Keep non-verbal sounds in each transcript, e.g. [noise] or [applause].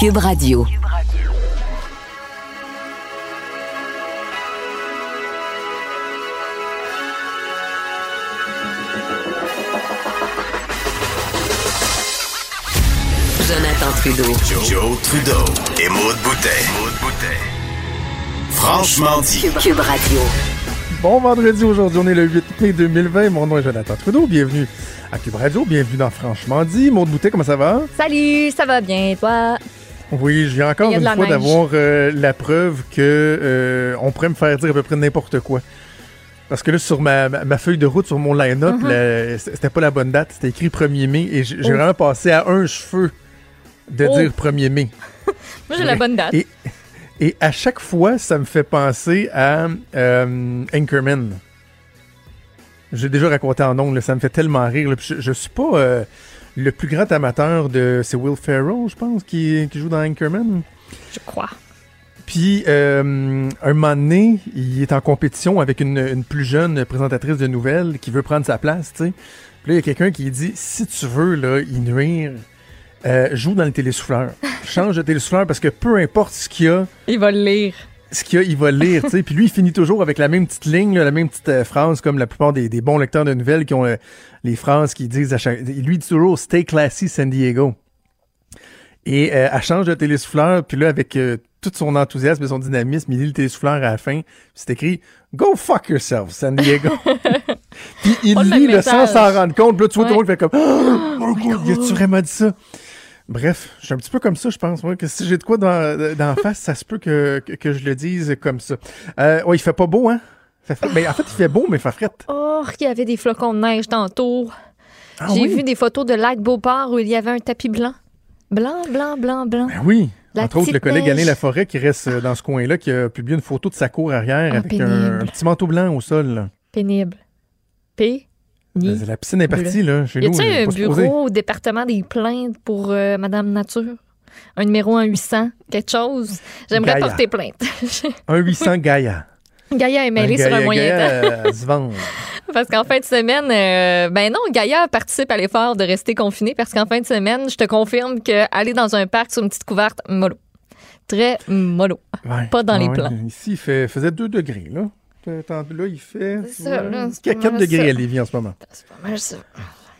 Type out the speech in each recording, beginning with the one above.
Cube Radio. Jonathan Trudeau. Joe, Trudeau et Maude Boutet. Franchement dit. Cube Radio. Bon vendredi, aujourd'hui on est le 8 mai 2020. Mon nom est Jonathan Trudeau. Bienvenue à Cube Radio, bienvenue dans Franchement dit. Maude Boutet, comment ça va? Salut, ça va bien, toi? Oui, je viens encore une fois d'avoir euh, la preuve que euh, on pourrait me faire dire à peu près n'importe quoi. Parce que là, sur ma, feuille de route, sur mon line-up, la- c'était pas la bonne date. C'était écrit 1er mai et j'ai j'ai Oh. vraiment passé à un cheveu de Oh. dire 1er mai. [laughs] Moi, j'ai la bonne date. Et, et à chaque fois, ça me fait penser à euh, Anchorman. J'ai déjà raconté en ondes, ça me fait tellement rire. là, je, je suis pas euh, le plus grand amateur de... C'est Will Ferrell, je pense, qui, qui joue dans Anchorman. Je crois. Puis, euh, un moment donné, il est en compétition avec une, une plus jeune présentatrice de nouvelles qui veut prendre sa place, tu sais. Puis là, il y a quelqu'un qui dit, si tu veux, là, y nuire, euh, joue dans le télésouffleur. Change de télésouffleur parce que peu importe ce qu'il y a, Il va le lire. Ce qu'il va le lire, tu sais. Puis lui, il finit toujours avec la même petite ligne, là, la même petite euh, phrase, comme la plupart des, des bons lecteurs de nouvelles qui ont euh, les phrases qu'ils disent à chaque... Lui, il dit toujours « Stay classy, San Diego ». Et euh, elle change de télésouffleur, puis là, avec euh, tout son enthousiasme et son dynamisme, il lit le télésouffleur à la fin, puis c'est écrit « Go fuck yourself, San Diego [laughs] ». Puis il le lit même le sans s'en rendre compte, puis là, tu vois tout le monde fait comme [gasps] « Oh God, y a-tu vraiment dit ça ?» Bref, je suis un petit peu comme ça, je pense. Moi, que si j'ai de quoi dans, face, ça se peut que, que, que je le dise comme ça. Euh, ouais, il fait pas beau, hein? Ça fait- ben, en fait, il fait beau, mais il fait frette. Oh, il y avait des flocons de neige tantôt. Ah J'ai oui? vu des photos de lac Beauport où il y avait un tapis blanc. Blanc, blanc, blanc, blanc. Ben oui. La Entre autres, le collègue neige. Alain Laforêt qui reste euh, dans ce coin-là, qui a publié une photo de sa cour arrière Ah, avec un, petit manteau blanc au sol. là. Pénible. P. Ni. La piscine est partie, là, chez Y nous. a-t-il elle est un bureau au département des plaintes pour euh, Madame Nature? Un numéro en 800? Quelque chose? J'aimerais Gaïa. porter plainte. [laughs] Un 800 Gaïa. Gaïa est mêlé Un sur un moyen temps. Gaïa, euh. [laughs] Parce qu'en fin de semaine, euh, ben non, Gaïa participe à l'effort de rester confiné parce qu'en fin de semaine, je te confirme que aller dans un parc sur une petite couverte, mollo. Très mollo. Ouais. Pas dans les plans. Ici, il fait, faisait 2 degrés, là. Attends, Là, il fait. C'est ça, là, c'est Il y a pas 4 mal degrés ça. à Lévis en ce moment. C'est pas mal ça.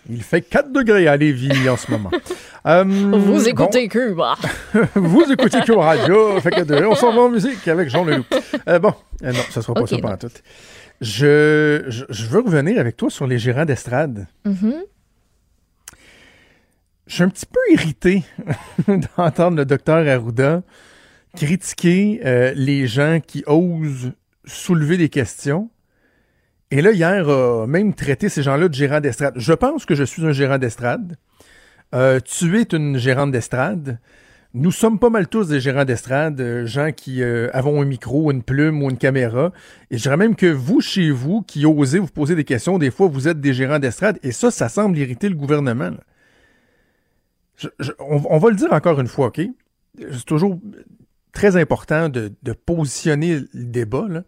Il fait 4 degrés à Lévis en ce moment. [laughs] Euh, Vous bon, écoutez Cuba. [laughs] vous écoutez Cure Radio. [laughs] Fait que de- on s'en va en musique avec Jean Leloup. Euh, bon, euh, non, ça sera pas Ok, ça pendant tout. Je, je, je veux revenir avec toi sur les gérants d'estrade. Mhm. Je suis un petit peu irrité d'entendre le docteur Arruda critiquer euh, les gens qui osent soulever des questions. Et là, hier, a même traité ces gens-là de gérants d'estrade. Je pense que je suis un gérant d'estrade. Euh, tu es une gérante d'estrade. Nous sommes pas mal tous des gérants d'estrade, euh, gens qui euh, avons un micro, une plume ou une caméra. Et je dirais même que vous, chez vous, qui osez vous poser des questions, des fois, vous êtes des gérants d'estrade. Et ça, ça semble irriter le gouvernement. on va le dire encore une fois, OK? C'est toujours très important de, de positionner le débat. là.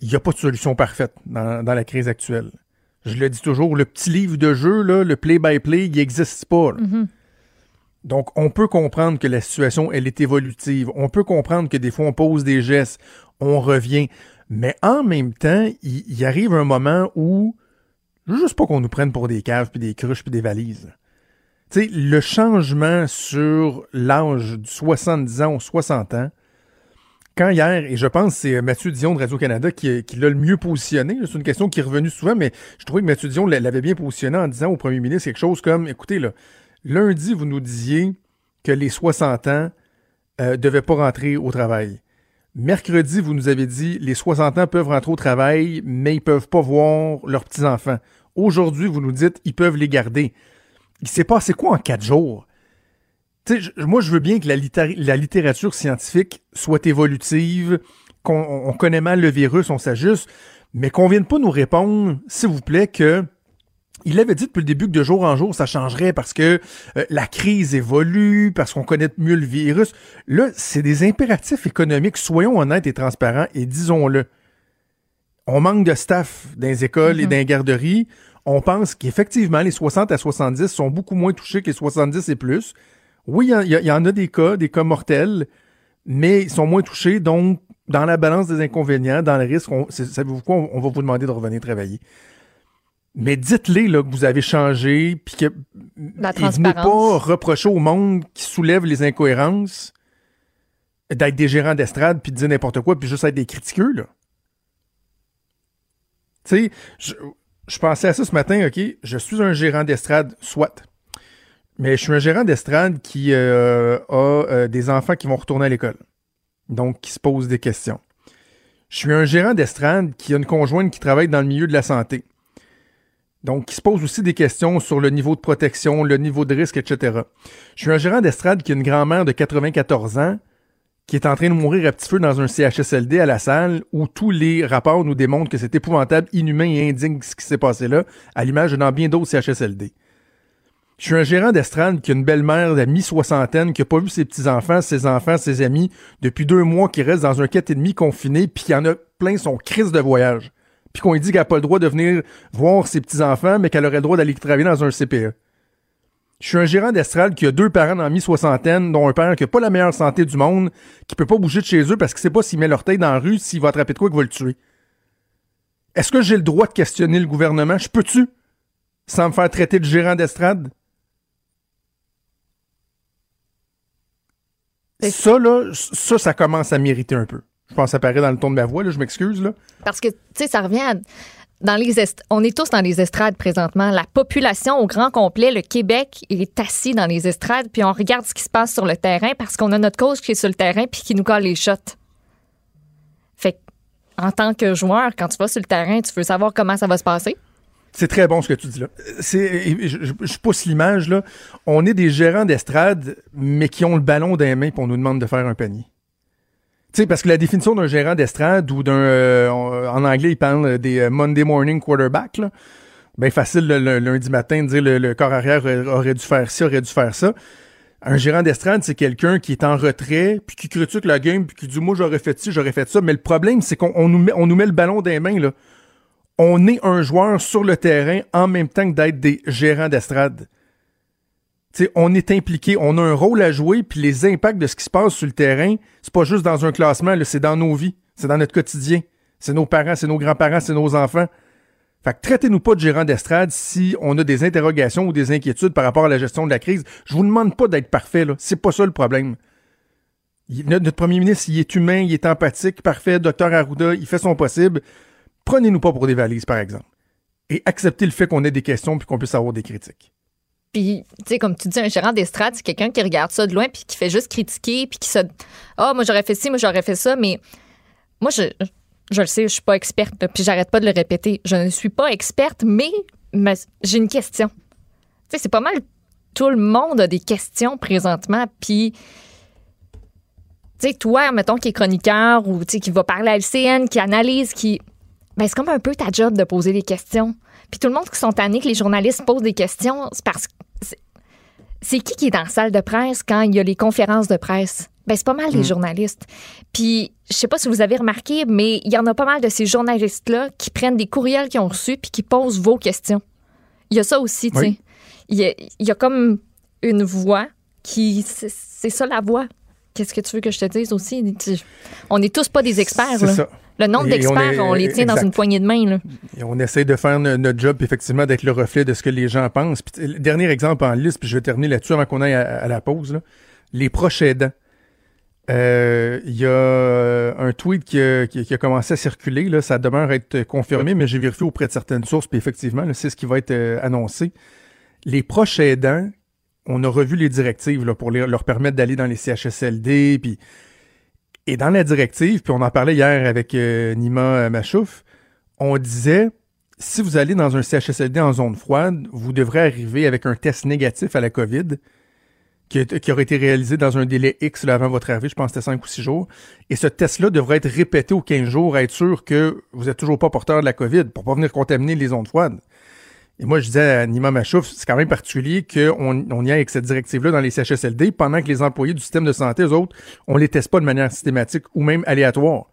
Il n'y a pas de solution parfaite dans, dans la crise actuelle. Je le dis toujours, le petit livre de jeu, là, le play-by-play, il n'existe pas. Mhm. Donc, on peut comprendre que la situation, elle est évolutive. On peut comprendre que des fois, on pose des gestes, on revient. Mais en même temps, il, il arrive un moment où, juste pas qu'on nous prenne pour des caves, puis des cruches, puis des valises. Tu sais, le changement sur l'âge du 70 ans aux 60 ans, quand hier, et je pense que c'est Mathieu Dion de Radio-Canada qui, qui l'a le mieux positionné, c'est une question qui est revenue souvent, mais je trouvais que Mathieu Dion l'avait bien positionné en disant au premier ministre quelque chose comme, écoutez, là, lundi, vous nous disiez que les 60 ans ne devaient pas rentrer au travail. Mercredi, vous nous avez dit les 60 ans peuvent rentrer au travail, mais ils peuvent pas voir leurs petits-enfants. Aujourd'hui, vous nous dites ils peuvent les garder. Il s'est passé quoi en quatre jours? Moi, je veux bien que la, littér- la littérature scientifique soit évolutive, qu'on on connaît mal le virus, on s'ajuste, mais qu'on vienne pas nous répondre, s'il vous plaît, que il avait dit depuis le début que de jour en jour, ça changerait parce que euh, la crise évolue, parce qu'on connaît mieux le virus. Là, c'est des impératifs économiques. Soyons honnêtes et transparents et disons-le. On manque de staff dans les écoles et dans les garderies. On pense qu'effectivement, les 60 à 70 sont beaucoup moins touchés que les 70 et plus. Oui, il y, en- y, a des cas, des cas mortels, mais ils sont moins touchés. Donc, dans la balance des inconvénients, dans le risque, savez-vous quoi? On, on va vous demander de revenir travailler. Mais dites-les que vous avez changé, puis que La et venez pas reprocher au monde qui soulève les incohérences d'être des gérants d'estrade, puis de dire n'importe quoi, puis juste être des critiqueux, là. Tu sais, je, pensais à ça ce matin, OK, je suis un gérant d'estrade, soit. Mais je suis un gérant d'estrade qui euh, a euh, des enfants qui vont retourner à l'école. Donc, qui se posent des questions. Je suis un gérant d'estrade qui a une conjointe qui travaille dans le milieu de la santé. Donc, qui se pose aussi des questions sur le niveau de protection, le niveau de risque, etc. Je suis un gérant d'estrade qui a une grand-mère de 94 ans qui est en train de mourir à petit feu dans un CHSLD à la salle où tous les rapports nous démontrent que c'est épouvantable, inhumain et indigne ce qui s'est passé là, à l'image de dans bien d'autres CHSLD. Je suis un gérant d'estrade qui a une belle-mère de mi-soixantaine qui a pas vu ses petits-enfants, ses enfants, ses amis depuis deux mois, qui reste dans un quête et demi confiné, puis qui en a plein son crise de voyage. Puis qu'on lui dit qu'elle n'a pas le droit de venir voir ses petits-enfants, mais qu'elle aurait le droit d'aller travailler dans un CPE. Je suis un gérant d'estrade qui a deux parents dans la mi-soixantaine, dont un père qui a pas la meilleure santé du monde, qui peut pas bouger de chez eux parce qu'il sait pas s'il met l'orteil dans la rue, s'il va attraper de quoi qu'il va le tuer. Est-ce que j'ai le droit de questionner le gouvernement? Je peux-tu? Sans me faire traiter de gérant d'estrade? Ça, là, ça, ça commence à m'irriter un peu. Je pense que ça paraît dans le ton de ma voix, là, je m'excuse, là. Parce que, tu sais, ça revient à- On est tous dans les estrades présentement. La population au grand complet, le Québec, il est assis dans les estrades, puis on regarde ce qui se passe sur le terrain parce qu'on a notre coach qui est sur le terrain puis qui nous colle les shots. Fait en tant que joueur, quand tu vas sur le terrain, tu veux savoir comment ça va se passer? C'est très bon ce que tu dis là. Je, pousse l'image là. On est des gérants d'estrade, mais qui ont le ballon dans les mains pour on nous demande de faire un panier. Tu sais, parce que la définition d'un gérant d'estrade ou d'un, euh, on- en anglais, ils parlent des euh, Monday morning quarterback, là. Ben facile le, lundi matin de dire le, le corps arrière aurait, dû faire ci, aurait dû faire ça. Un gérant d'estrade, c'est quelqu'un qui est en retrait, puis qui critique la game, puis qui dit moi j'aurais fait ci, j'aurais fait ça. Mais le problème, c'est qu'on on nous, met, on nous met le ballon dans les mains là on est un joueur sur le terrain en même temps que d'être des gérants d'estrade. On est impliqué, on a un rôle à jouer, puis les impacts de ce qui se passe sur le terrain, c'est pas juste dans un classement, c'est dans nos vies, c'est dans notre quotidien. C'est nos parents, c'est nos grands-parents, c'est nos enfants. Fait que traitez-nous pas de gérants d'estrade si on a des interrogations ou des inquiétudes par rapport à la gestion de la crise. Je vous demande pas d'être parfait, là. C'est pas ça le problème. Notre premier ministre, il est humain, il est empathique, parfait. Docteur Arruda, il fait son possible. Prenez-nous pas pour des valises, par exemple. Et acceptez le fait qu'on ait des questions puis qu'on puisse avoir des critiques. Puis, tu sais, comme tu dis, un gérant d'estrade, c'est quelqu'un qui regarde ça de loin puis qui fait juste critiquer puis qui se. Ah, moi, j'aurais fait ci, moi, j'aurais fait ça, mais moi, je, je le sais, je suis pas experte, puis j'arrête pas de le répéter. Je ne suis pas experte, mais, mais j'ai une question. Tu sais, c'est pas mal. Tout le monde a des questions présentement, puis. Tu sais, toi, mettons, qui est chroniqueur ou tu sais, qui va parler à LCN, qui analyse, qui. Ben, c'est comme un peu ta job de poser des questions. Puis tout le monde qui sont tannés que les journalistes posent des questions, c'est parce que. c'est- qui qui est dans la salle de presse quand il y a les conférences de presse? Ben, c'est pas mal les journalistes. Puis, je sais pas si vous avez remarqué, mais il y en a pas mal de ces journalistes-là qui prennent des courriels qu'ils ont reçus puis qui posent vos questions. Il y a ça aussi, tu sais. Il y, a- il y a comme une voix qui. C'est ça la voix. Qu'est-ce que tu veux que je te dise aussi? On n'est tous pas des experts, C'est ça. Le nombre on d'experts, on, les tient dans une poignée de main, là. Et on essaie de faire no- notre job, puis effectivement, d'être le reflet de ce que les gens pensent. Puis, le dernier exemple en liste, puis je vais terminer là-dessus avant qu'on aille à, à la pause. là. Les proches aidants. Euh, Il y a un tweet qui a, qui commencé à circuler. Là, ça demeure être confirmé, mais j'ai vérifié auprès de certaines sources, puis effectivement, c'est ce qui va être euh, annoncé. Les proches aidants, on a revu les directives là, pour les- leur permettre d'aller dans les CHSLD, puis et dans la directive, puis on en parlait hier avec euh, Nima euh, Machouf, on disait si vous allez dans un CHSLD en zone froide, vous devrez arriver avec un test négatif à la COVID qui, aurait été réalisé dans un délai X là, avant votre arrivée, je pense que c'était 5 ou 6 jours. Et ce test-là devrait être répété aux 15 jours, à être sûr que vous n'êtes toujours pas porteur de la COVID pour pas venir contaminer les zones froides. Et moi, je disais à Nima Machouf, c'est quand même particulier qu'on on y aille avec cette directive-là dans les CHSLD pendant que les employés du système de santé, eux autres, on les teste pas de manière systématique ou même aléatoire.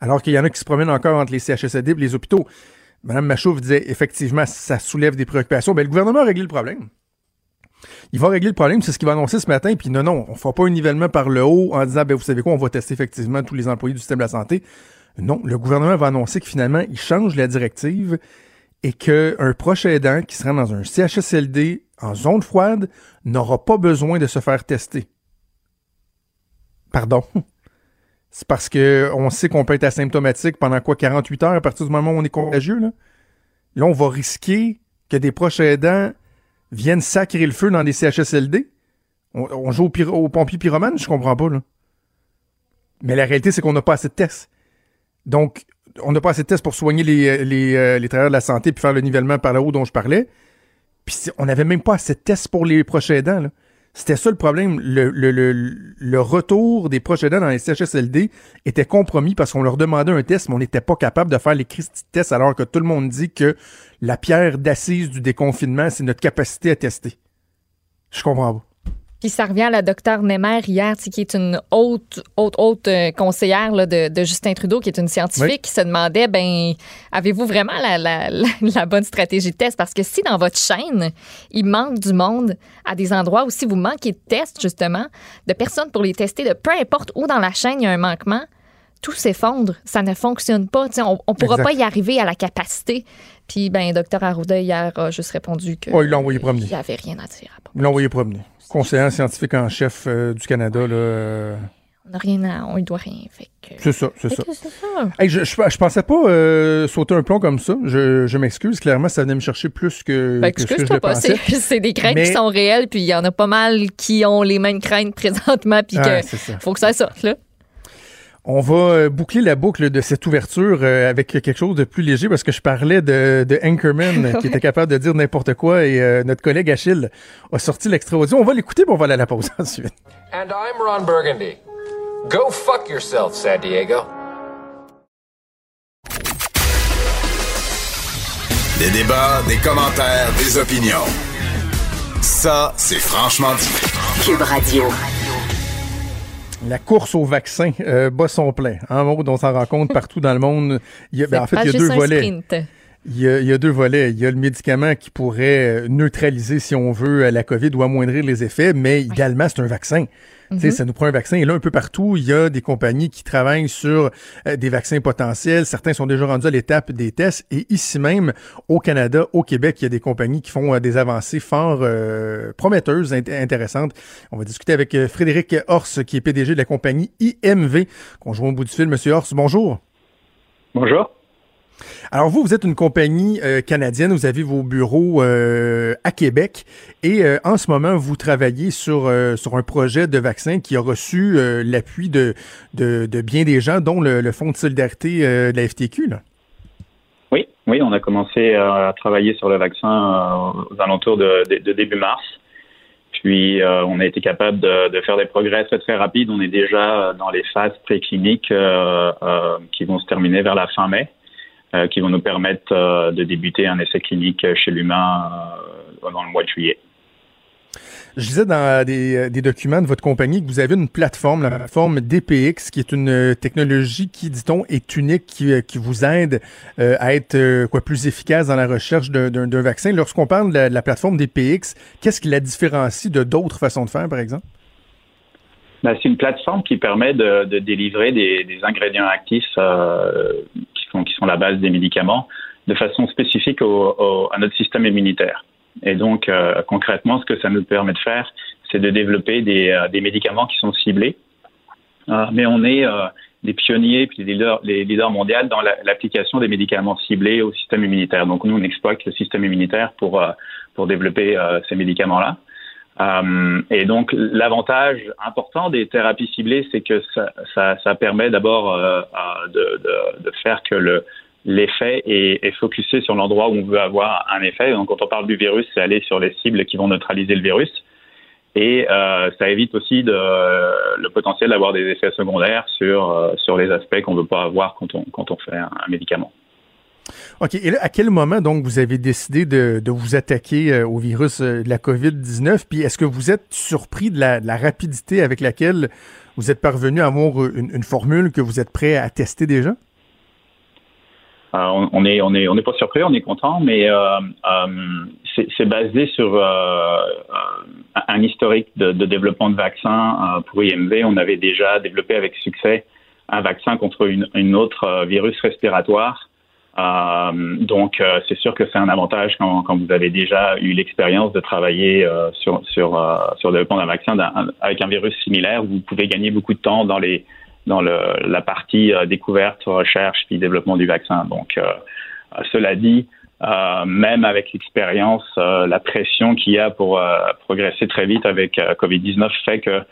Alors qu'il y en a qui se promènent encore entre les CHSLD et les hôpitaux. Madame Machouf disait, effectivement, ça soulève des préoccupations. Ben, le gouvernement a réglé le problème. Il va régler le problème, c'est ce qu'il va annoncer ce matin, puis non, non, on ne fera pas un nivellement par le haut en disant, ben vous savez quoi, on va tester effectivement tous les employés du système de la santé. Non, le gouvernement va annoncer que finalement, il change la directive et qu'un proche aidant qui sera dans un CHSLD en zone froide n'aura pas besoin de se faire tester. Pardon? [laughs] C'est parce que on sait qu'on peut être asymptomatique pendant quoi 48 heures à partir du moment où on est contagieux. Là, là on va risquer que des proches aidants viennent sacrer le feu dans des CHSLD. On, joue au, au pompier pyromane, je comprends pas. Là. Mais la réalité, c'est qu'on n'a pas assez de tests. Donc, on n'a pas assez de tests pour soigner les, les, euh, les travailleurs de la santé puis faire le nivellement par là haut dont je parlais. Puis on n'avait même pas assez de tests pour les proches aidants. C'était ça le problème. Le, retour des proches aidants dans les CHSLD était compromis parce qu'on leur demandait un test, mais on n'était pas capable de faire les Christy tests alors que tout le monde dit que la pierre d'assise du déconfinement, c'est notre capacité à tester. Je comprends pas. Puis ça revient à la docteure Nemer hier, qui est une haute, haute, haute euh, conseillère de, Justin Trudeau, qui est une scientifique, qui se demandait, ben, avez-vous vraiment la, [laughs] la, bonne stratégie de test? Parce que si dans votre chaîne, il manque du monde à des endroits où si vous manquez de tests, justement, de personnes pour les tester, de peu importe où dans la chaîne il y a un manquement, tout s'effondre. Ça ne fonctionne pas. on ne pourra pas y arriver à la capacité. Puis, ben, docteur Arruda, hier, a juste répondu que. Oh, il l'a envoyé promener. Il n'y avait rien à dire. Il l'a envoyé promener conseiller scientifique en chef euh, du Canada. Là, euh. On n'a rien à, on ne doit rien. C'est ça, c'est ça. je, je, pensais pas euh, sauter un plomb comme ça. Je, je m'excuse. Clairement, ça venait me chercher plus que, ben, que ce que je pas. [laughs] C'est des craintes qui sont réelles, puis il y en a pas mal qui ont les mêmes craintes présentement, puis qu'il faut que ça sorte. Là. On va euh, boucler la boucle de cette ouverture euh, avec quelque chose de plus léger parce que je parlais de, de Anchorman [laughs] qui était capable de dire n'importe quoi et euh, notre collègue Achille a sorti l'extrait audio. On va l'écouter mais on va aller à la pause [laughs] ensuite. And I'm Ron Burgundy. Go fuck yourself, San Diego. Des débats, des commentaires, des opinions. Ça, c'est franchement dit. Cube Radio. La course au vaccin euh, bat son plein. Un mot dont on s'en rend compte partout dans le monde. Il y a, [laughs] ben, en fait, il y a deux volets. Il y, a, il y, a, deux volets. Il y a le médicament qui pourrait neutraliser, si on veut, la COVID ou amoindrir les effets, mais également, c'est un vaccin. Mm Ça nous prend un vaccin. Et là, un peu partout, il y a des compagnies qui travaillent sur euh, des vaccins potentiels. Certains sont déjà rendus à l'étape des tests. Et ici même, au Canada, au Québec, il y a des compagnies qui font euh, des avancées fort euh, prometteuses, intéressantes. On va discuter avec Frédéric Horst, qui est PDG de la compagnie IMV, qu'on joue au bout du fil. Monsieur Horst, bonjour. Bonjour. Alors vous, vous êtes une compagnie euh, canadienne, vous avez vos bureaux euh, à Québec et euh, en ce moment, vous travaillez sur, sur un projet de vaccin qui a reçu l'appui de, de, bien des gens, dont le, Fonds de solidarité de la FTQ. Là. Oui, oui, on a commencé à travailler sur le vaccin aux alentours de, début mars. Puis on a été capable de, faire des progrès très très rapides. On est déjà dans les phases précliniques qui vont se terminer vers la fin mai. Euh, qui vont nous permettre euh, de débuter un essai clinique chez l'humain euh, dans le mois de juillet. Je disais dans des, documents de votre compagnie que vous avez une plateforme, la plateforme DPX, qui est une technologie qui, dit-on, est unique, qui, vous aide à être quoi plus efficace dans la recherche d'un vaccin. Lorsqu'on parle de la, plateforme DPX, qu'est-ce qui la différencie de d'autres façons de faire, par exemple? Ben, c'est une plateforme qui permet de, délivrer des, ingrédients actifs qui sont la base des médicaments, de façon spécifique à notre système immunitaire. Et donc, euh, concrètement, ce que ça nous permet de faire, c'est de développer des, euh, médicaments qui sont ciblés. Euh, mais on est des pionniers puis des leaders, mondiaux dans l'application des médicaments ciblés au système immunitaire. Donc, nous, on exploite le système immunitaire pour, pour développer ces médicaments-là. et donc, l'avantage important des thérapies ciblées, c'est que ça, ça, permet d'abord de, faire que le, l'effet est, est focusé sur l'endroit où on veut avoir un effet. Donc, quand on parle du virus, c'est aller sur les cibles qui vont neutraliser le virus. Et euh, ça évite aussi le potentiel d'avoir des effets secondaires sur, euh, les aspects qu'on ne veut pas avoir quand on, fait un, médicament. OK. Et à quel moment, donc, vous avez décidé de, vous attaquer euh, au virus de la COVID-19? Puis, est-ce que vous êtes surpris de la, rapidité avec laquelle vous êtes parvenu à avoir une formule que vous êtes prêt à tester déjà? On, on, est on est on n'est pas surpris, on est content, mais c'est basé sur un historique de, développement de vaccins pour IMV. On avait déjà développé avec succès un vaccin contre une, une autre virus respiratoire. Euh, donc, euh, c'est sûr que c'est un avantage quand, quand, vous avez déjà eu l'expérience de travailler euh, sur sur sur le développement d'un vaccin avec un virus similaire. Vous pouvez gagner beaucoup de temps dans les dans le, la partie découverte, recherche puis développement du vaccin. Donc, cela dit, même avec l'expérience, la pression qu'il y a pour progresser très vite avec Covid-19 fait que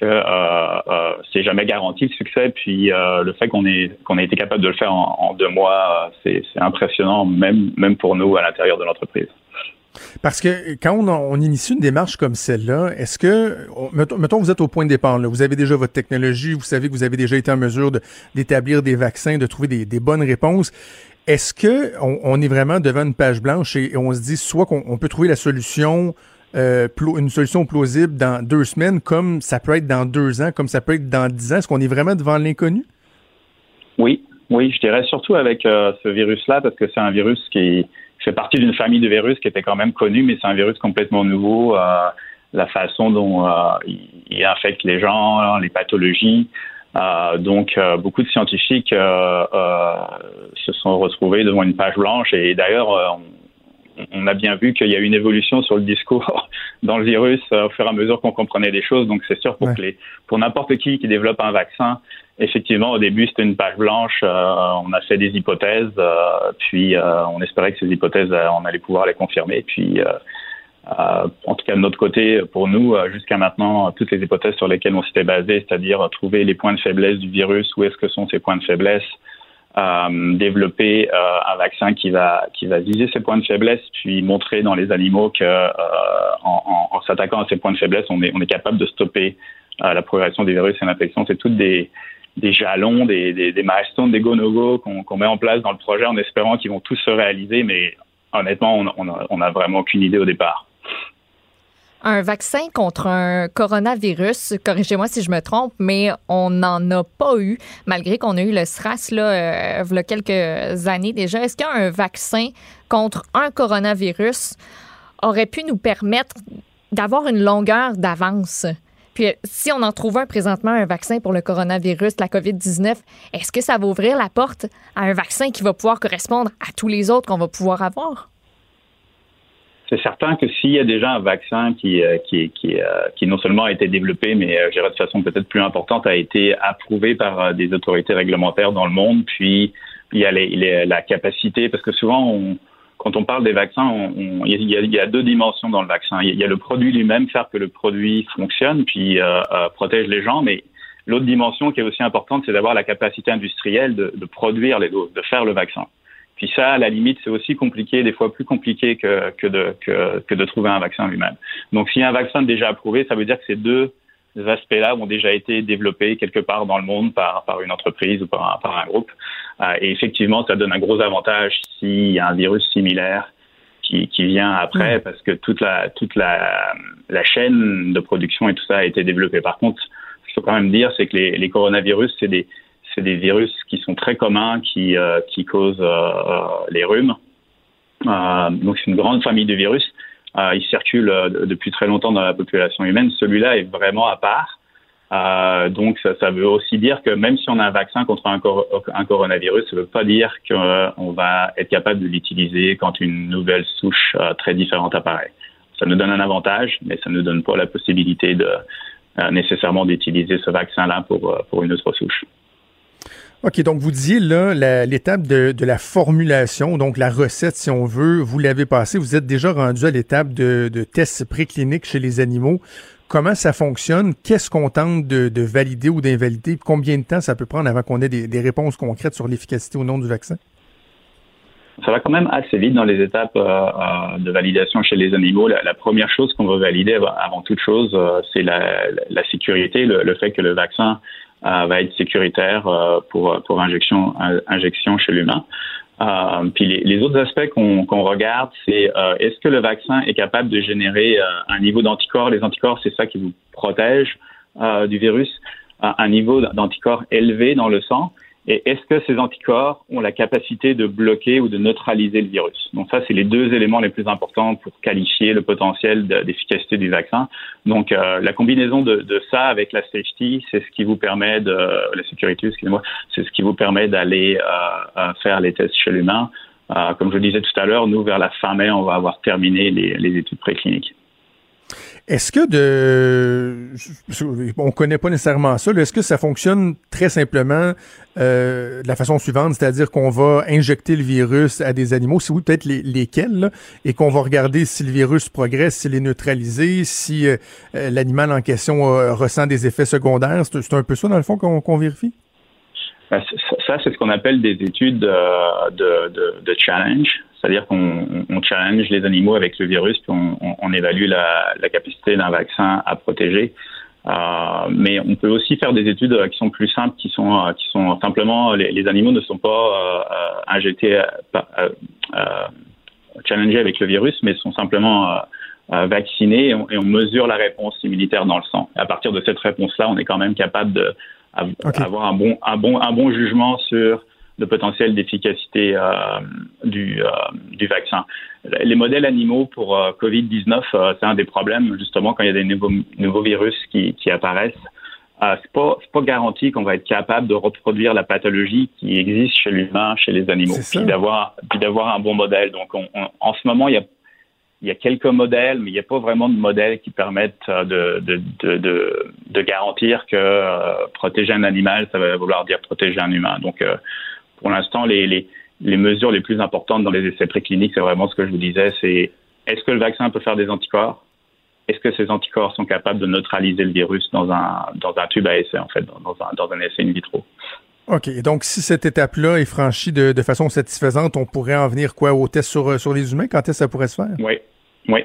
que euh, euh, c'est jamais garanti le succès. Puis euh, le fait qu'on ait qu'on ait été capable de le faire en, deux mois, c'est impressionnant, même même pour nous à l'intérieur de l'entreprise. Parce que quand on, initie une démarche comme celle-là, est-ce que, mettons, vous êtes au point de départ, là, vous avez déjà votre technologie, vous savez que vous avez déjà été en mesure d'établir des vaccins, de trouver des, bonnes réponses. Est-ce que on, est vraiment devant une page blanche et on se dit soit qu'on peut trouver la solution euh, une solution plausible dans deux semaines, comme ça peut être dans deux ans, comme ça peut être dans dix ans? Est-ce qu'on est vraiment devant l'inconnu? Oui, oui, je dirais surtout avec euh, ce virus-là, parce que c'est un virus qui fait partie d'une famille de virus qui était quand même connue, mais c'est un virus complètement nouveau. Euh, la façon dont il infecte les gens, les pathologies. donc, beaucoup de scientifiques se sont retrouvés devant une page blanche et d'ailleurs, on a bien vu qu'il y a eu une évolution sur le discours [laughs] dans le virus euh, au fur et à mesure qu'on comprenait des choses. Donc c'est sûr pour les, pour n'importe qui qui développe un vaccin, effectivement au début c'était une page blanche. Euh, on a fait des hypothèses, euh, puis on espérait que ces hypothèses on allait pouvoir les confirmer. Puis en tout cas de notre côté, pour nous, jusqu'à maintenant, toutes les hypothèses sur lesquelles on s'était basé, c'est-à-dire trouver les points de faiblesse du virus, où est-ce que sont ces points de faiblesse, euh, développer euh, un vaccin qui va qui va viser ces points de faiblesse, puis montrer dans les animaux que euh, en, en, s'attaquant à ces points de faiblesse, on est on est capable de stopper la progression des virus et l'infection. C'est toutes des des jalons, des, des, des milestones, des go-no-go qu'on met en place dans le projet en espérant qu'ils vont tous se réaliser, mais honnêtement, on, on a vraiment aucune idée au départ un vaccin contre un coronavirus, corrigez-moi si je me trompe, mais on n'en a pas eu, malgré qu'on a eu le SRAS là, euh, il y a quelques années déjà. Est-ce qu'un vaccin contre un coronavirus aurait pu nous permettre d'avoir une longueur d'avance? Puis si on en trouve un présentement, un vaccin pour le coronavirus, la COVID-19, est-ce que ça va ouvrir la porte à un vaccin qui va pouvoir correspondre à tous les autres qu'on va pouvoir avoir? C'est certain que s'il y a déjà un vaccin qui, euh, qui, qui, euh, qui non seulement a été développé, mais euh, je dirais de façon peut-être plus importante, a été approuvé par des autorités réglementaires dans le monde, puis il y a les, la capacité, parce que souvent, on, quand on parle des vaccins, on, il, y a, il, y a, deux dimensions dans le vaccin. Il y a le produit lui-même, faire que le produit fonctionne, puis euh, protège les gens, mais l'autre dimension qui est aussi importante, c'est d'avoir la capacité industrielle de, de produire les doses, de faire le vaccin. Puis ça, à la limite, c'est aussi compliqué, des fois plus compliqué que, que, de, que, que de trouver un vaccin lui-même. Donc, s'il y a un vaccin déjà approuvé, ça veut dire que ces deux aspects-là ont déjà été développés quelque part dans le monde par, par une entreprise ou par un, par un groupe. Euh, et effectivement, ça donne un gros avantage s'il y a un virus similaire qui, qui vient après, mmh. parce que toute la toute la, la chaîne de production et tout ça a été développé. Par contre, ce qu'il faut quand même dire, c'est que les, les coronavirus, c'est des c'est des virus qui sont très communs, qui, euh, causent euh, les rhumes. Euh, donc c'est une grande famille de virus. ils circulent depuis très longtemps dans la population humaine. Celui-là est vraiment à part. donc ça, veut aussi dire que même si on a un vaccin contre un, coronavirus, ça ne veut pas dire qu'on va être capable de l'utiliser quand une nouvelle souche très différente apparaît. Ça nous donne un avantage, mais ça ne nous donne pas la possibilité nécessairement d'utiliser ce vaccin-là pour une autre souche. OK, donc vous disiez là l'étape de, la formulation, donc la recette, si on veut, vous l'avez passé, vous êtes déjà rendu à l'étape de, tests précliniques chez les animaux. Comment ça fonctionne? Qu'est-ce qu'on tente de, de, valider ou d'invalider? Combien de temps ça peut prendre avant qu'on ait des, réponses concrètes sur l'efficacité ou non du vaccin? Ça va quand même assez vite dans les étapes euh, euh de validation chez les animaux. La, première chose qu'on veut valider avant toute chose, euh, c'est la, sécurité, le, fait que le vaccin va être sécuritaire euh, pour, pour injection, injection chez l'humain. Euh, puis les, les, autres aspects qu'on regarde, c'est est-ce que le vaccin est capable de générer un niveau d'anticorps? Les anticorps, c'est ça qui vous protège du virus, un niveau d'anticorps élevé dans le sang. Et est-ce que ces anticorps ont la capacité de bloquer ou de neutraliser le virus? Donc ça, c'est les deux éléments les plus importants pour qualifier le potentiel d'efficacité du vaccin. Donc euh, la combinaison de, de, ça avec la safety, c'est ce qui vous permet de la sécurité, excusez-moi, c'est ce qui vous permet d'aller euh, faire les tests chez l'humain. Euh, comme je le disais tout à l'heure, nous vers la fin mai, on va avoir terminé les, les études précliniques. Est-ce que de, on connaît pas nécessairement ça. Est-ce que ça fonctionne très simplement euh, de la façon suivante, c'est-à-dire qu'on va injecter le virus à des animaux, si oui peut-être les, lesquels, et qu'on va regarder si le virus progresse, s'il est neutralisé, si euh, euh, l'animal en question ressent des effets secondaires? C'est un peu ça dans le fond qu'on vérifie? Ben, ça, c'est ce qu'on appelle des études de, de, challenge. C'est-à-dire qu'on on challenge les animaux avec le virus, puis on, évalue la, capacité d'un vaccin à protéger. Euh, mais on peut aussi faire des études qui sont plus simples, qui sont simplement les, animaux ne sont pas euh, injectés, euh, challengés avec le virus, mais sont simplement vaccinés et on, et on, mesure la réponse immunitaire dans le sang. à partir de cette réponse-là, on est quand même capable de avoir un bon un bon un bon jugement sur le potentiel d'efficacité euh, du, euh, du vaccin. Les modèles animaux pour euh, Covid-19, c'est un des problèmes, justement, quand il y a des nouveaux, nouveaux virus qui, qui apparaissent. Euh, c'est pas pas garanti qu'on va être capable de reproduire la pathologie qui existe chez l'humain, chez les animaux, puis d'avoir puis d'avoir un bon modèle. Donc en ce moment il y a il y a quelques modèles, mais il n'y a pas vraiment de modèles qui permettent de, de, de, de, de garantir que protéger un animal, ça va vouloir dire protéger un humain. Donc, pour l'instant, les, les, les, mesures les plus importantes dans les essais précliniques, c'est vraiment ce que je vous disais, c'est est-ce que le vaccin peut faire des anticorps? Est-ce que ces anticorps sont capables de neutraliser le virus dans un, dans un tube à essai, en fait, dans un, dans un essai in vitro? OK. Donc, si cette étape-là est franchie de, façon satisfaisante, on pourrait en venir quoi au test sur, sur les humains? Quand est-ce que ça pourrait se faire? Oui. Oui.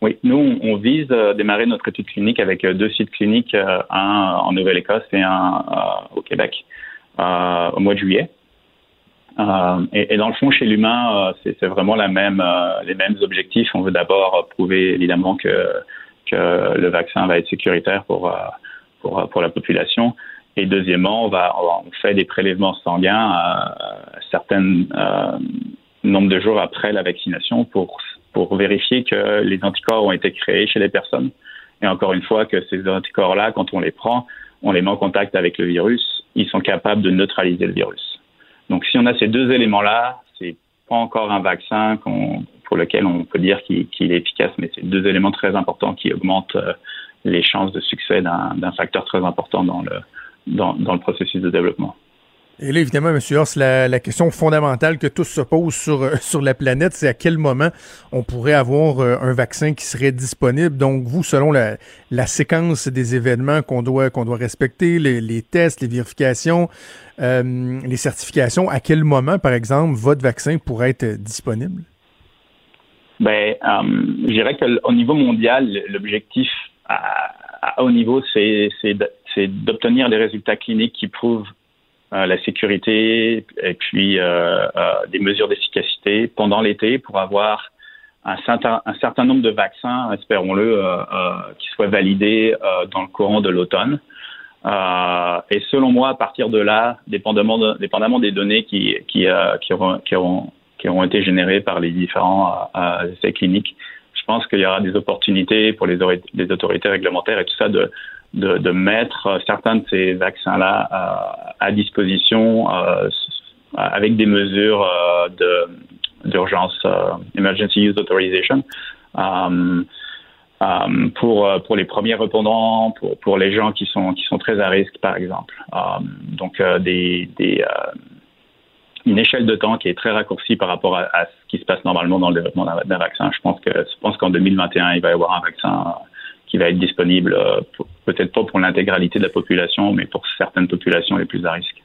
Oui, nous, on vise à démarrer notre étude clinique avec euh, deux sites cliniques, euh, un en Nouvelle-Écosse et un euh, au Québec, au mois de juillet. Euh, et, et, dans le fond, chez l'humain, euh, c'est vraiment euh, les mêmes objectifs. On veut d'abord prouver évidemment que, que le vaccin va être sécuritaire pour, pour la population. Et deuxièmement, on, fait des prélèvements sanguins à certains nombre de jours après la vaccination pour, pour vérifier que les anticorps ont été créés chez les personnes. Et encore une fois, que ces anticorps-là, quand on les prend, on les met en contact avec le virus, ils sont capables de neutraliser le virus. Donc, si on a ces deux éléments-là, c'est pas encore un vaccin pour lequel on peut dire qu'il est efficace, mais c'est deux éléments très importants qui augmentent euh, les chances de succès d'un facteur très important dans le, dans, dans le processus de développement. Et là, évidemment, M. Horst, la, la, question fondamentale que tous se posent sur, euh, sur la planète, c'est à quel moment on pourrait avoir euh, un vaccin qui serait disponible. Donc, vous, selon la, la séquence des événements qu'on doit, qu'on doit respecter, les, les, tests, les vérifications, euh, les certifications, à quel moment, par exemple, votre vaccin pourrait être disponible? Ben, je dirais qu'au niveau mondial, l'objectif à, à haut niveau, c'est d'obtenir des résultats cliniques qui prouvent euh, la sécurité et puis euh, euh, des mesures d'efficacité pendant l'été pour avoir un certain, un certain nombre de vaccins, espérons-le, qui soient validés dans le courant de l'automne. et selon moi, à partir de là, dépendamment, dépendamment des données qui, qui, qui, auront, qui, été générées par les différents essais cliniques, je pense qu'il y aura des opportunités pour les, les autorités réglementaires et tout ça de, de, mettre certains de ces vaccins-là à, à, disposition euh, avec des mesures euh, d'urgence, euh, emergency use authorization, euh, euh, pour pour les premiers répondants, pour pour les gens qui sont qui sont très à risque, par exemple. donc des des une échelle de temps qui est très raccourcie par rapport à, à, ce qui se passe normalement dans le développement d'un vaccin. Je pense que je pense qu'en 2021, il va y avoir un vaccin qui va être disponible, euh, peut-être pas pour l'intégralité de la population, mais pour certaines populations les plus à risque.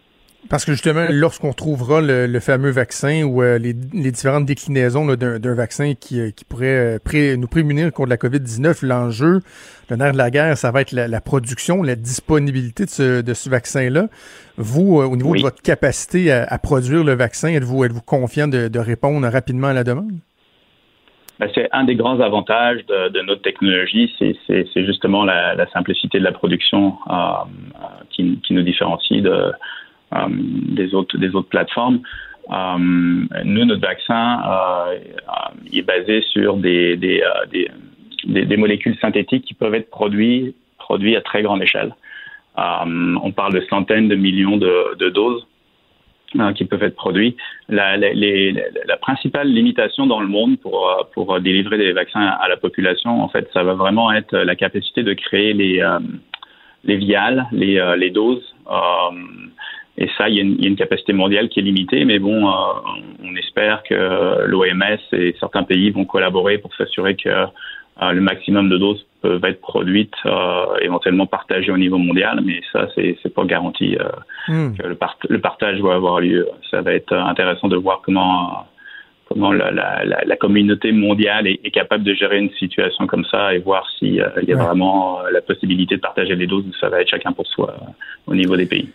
Parce que justement, lorsqu'on trouvera le, fameux vaccin ou euh, les, différentes déclinaisons d'un vaccin qui, euh, qui pourrait nous prémunir contre la COVID-19, l'enjeu, le nerf de la guerre, ça va être la, production, la disponibilité de ce, de ce vaccin-là. Vous, au niveau de votre capacité à, produire le vaccin, êtes-vous êtes -vous confiant de, de répondre rapidement à la demande? Ben, c'est un des grands avantages de, notre technologie, c'est justement la, simplicité de la production euh, qui, nous différencie de, des autres plateformes. nous, notre vaccin il est basé sur des molécules synthétiques qui peuvent être produites à très grande échelle. on parle de centaines de millions de doses Qui peuvent être produits. La, principale limitation dans le monde pour, euh, pour délivrer des vaccins à la population, en fait, ça va vraiment être la capacité de créer les, euh, les viales, les, euh, les doses. et ça, il y, a une, capacité mondiale qui est limitée, mais bon, on espère que l'OMS et certains pays vont collaborer pour s'assurer que le maximum de doses peuvent être produites, euh, éventuellement partagées au niveau mondial, mais ça, c'est, pas garanti euh, hmm. que le, le, partage va avoir lieu. Ça va être intéressant de voir comment comment la, la, la communauté mondiale est, est, capable de gérer une situation comme ça et voir s'il euh, y a vraiment la possibilité de partager les doses. Ça va être chacun pour soi au niveau des pays.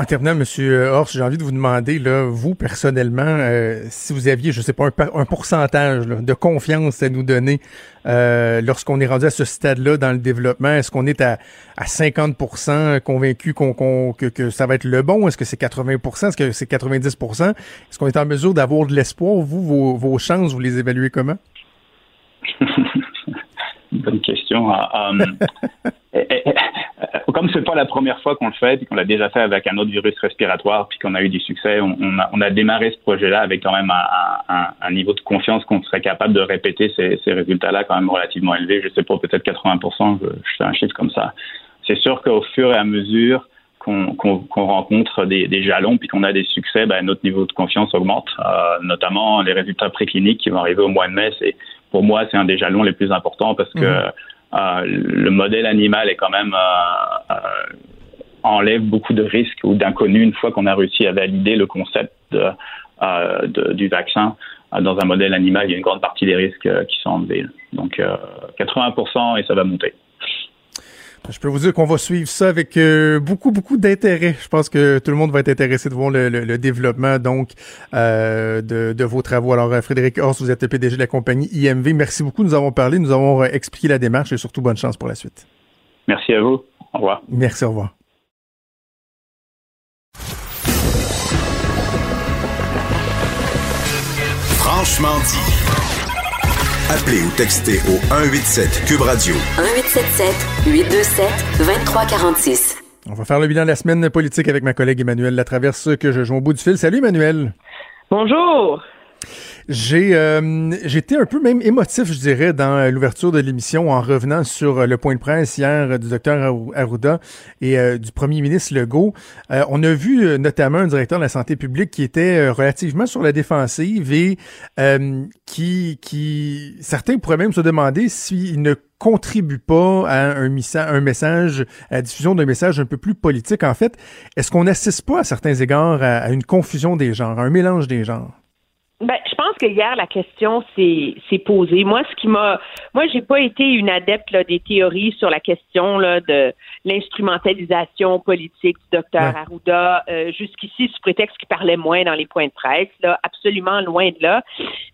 En terminant, M. Horst, j'ai envie de vous demander, là, vous personnellement, euh, si vous aviez, je sais pas, un, pourcentage de confiance à nous donner euh, lorsqu'on est rendu à ce stade-là dans le développement, est-ce qu'on est à, à 50 convaincu qu'on, que, que, ça va être le bon? Est-ce que c'est 80% Est-ce que c'est 90% Est-ce qu'on est en mesure d'avoir de l'espoir? Vous, vos, vos chances, vous les évaluez comment? [laughs] Bonne question. Eh, [laughs] eh, comme c'est pas la première fois qu'on le fait, puis qu'on l'a déjà fait avec un autre virus respiratoire, puis qu'on a eu du succès, on, on, a, on a, démarré ce projet-là avec quand même un, un, un niveau de confiance qu'on serait capable de répéter ces, ces résultats-là quand même relativement élevés. Je sais pas, peut-être 80%, je, je fais un chiffre comme ça. C'est sûr qu'au fur et à mesure qu'on rencontre des, des, jalons puis qu'on a des succès, ben, notre niveau de confiance augmente, euh, notamment les résultats précliniques qui vont arriver au mois de mai. C'est pour moi, c'est un des jalons les plus importants parce que mhm. euh, le modèle animal est quand même euh, euh, enlève beaucoup de risques ou d'inconnus une fois qu'on a réussi à valider le concept de, du vaccin dans un modèle animal. Il y a une grande partie des risques qui sont enlevés. Donc 80% et ça va monter. Je peux vous dire qu'on va suivre ça avec euh, beaucoup, beaucoup d'intérêt. Je pense que tout le monde va être intéressé de voir le, développement donc euh, de, vos travaux. Alors, euh, Frédéric Horst, vous êtes le PDG de la compagnie IMV. Merci beaucoup. Nous avons parlé, nous avons expliqué la démarche et surtout bonne chance pour la suite. Merci à vous. Au revoir. Merci, au revoir. Franchement dit. Appelez ou textez au 187 Cube Radio. 1877 827 2346. On va faire le bilan de la semaine politique avec ma collègue Emmanuel Latraverse que je joue au bout du fil. Salut Emmanuel. Bonjour. J'ai euh, j'étais un peu même émotif, je dirais, dans l'ouverture de l'émission en revenant sur le point de presse hier du docteur Arruda et euh, du premier ministre Legault. Euh, on a vu euh, notamment un directeur de la santé publique qui était relativement sur la défensive et qui, qui certains pourraient même se demander s'il ne contribue pas à un, un message, à la diffusion d'un message un peu plus politique. En fait, est-ce qu'on n'assiste pas à certains égards à, une confusion des genres, à un mélange des genres? Ben, que hier la question s'est posée. Moi, ce qui m'a, moi, j'ai pas été une adepte là, des théories sur la question là, de l'instrumentalisation politique du docteur Arruda. Euh, jusqu'ici, sous prétexte qu'il parlait moins dans les points de presse, là, absolument loin de là.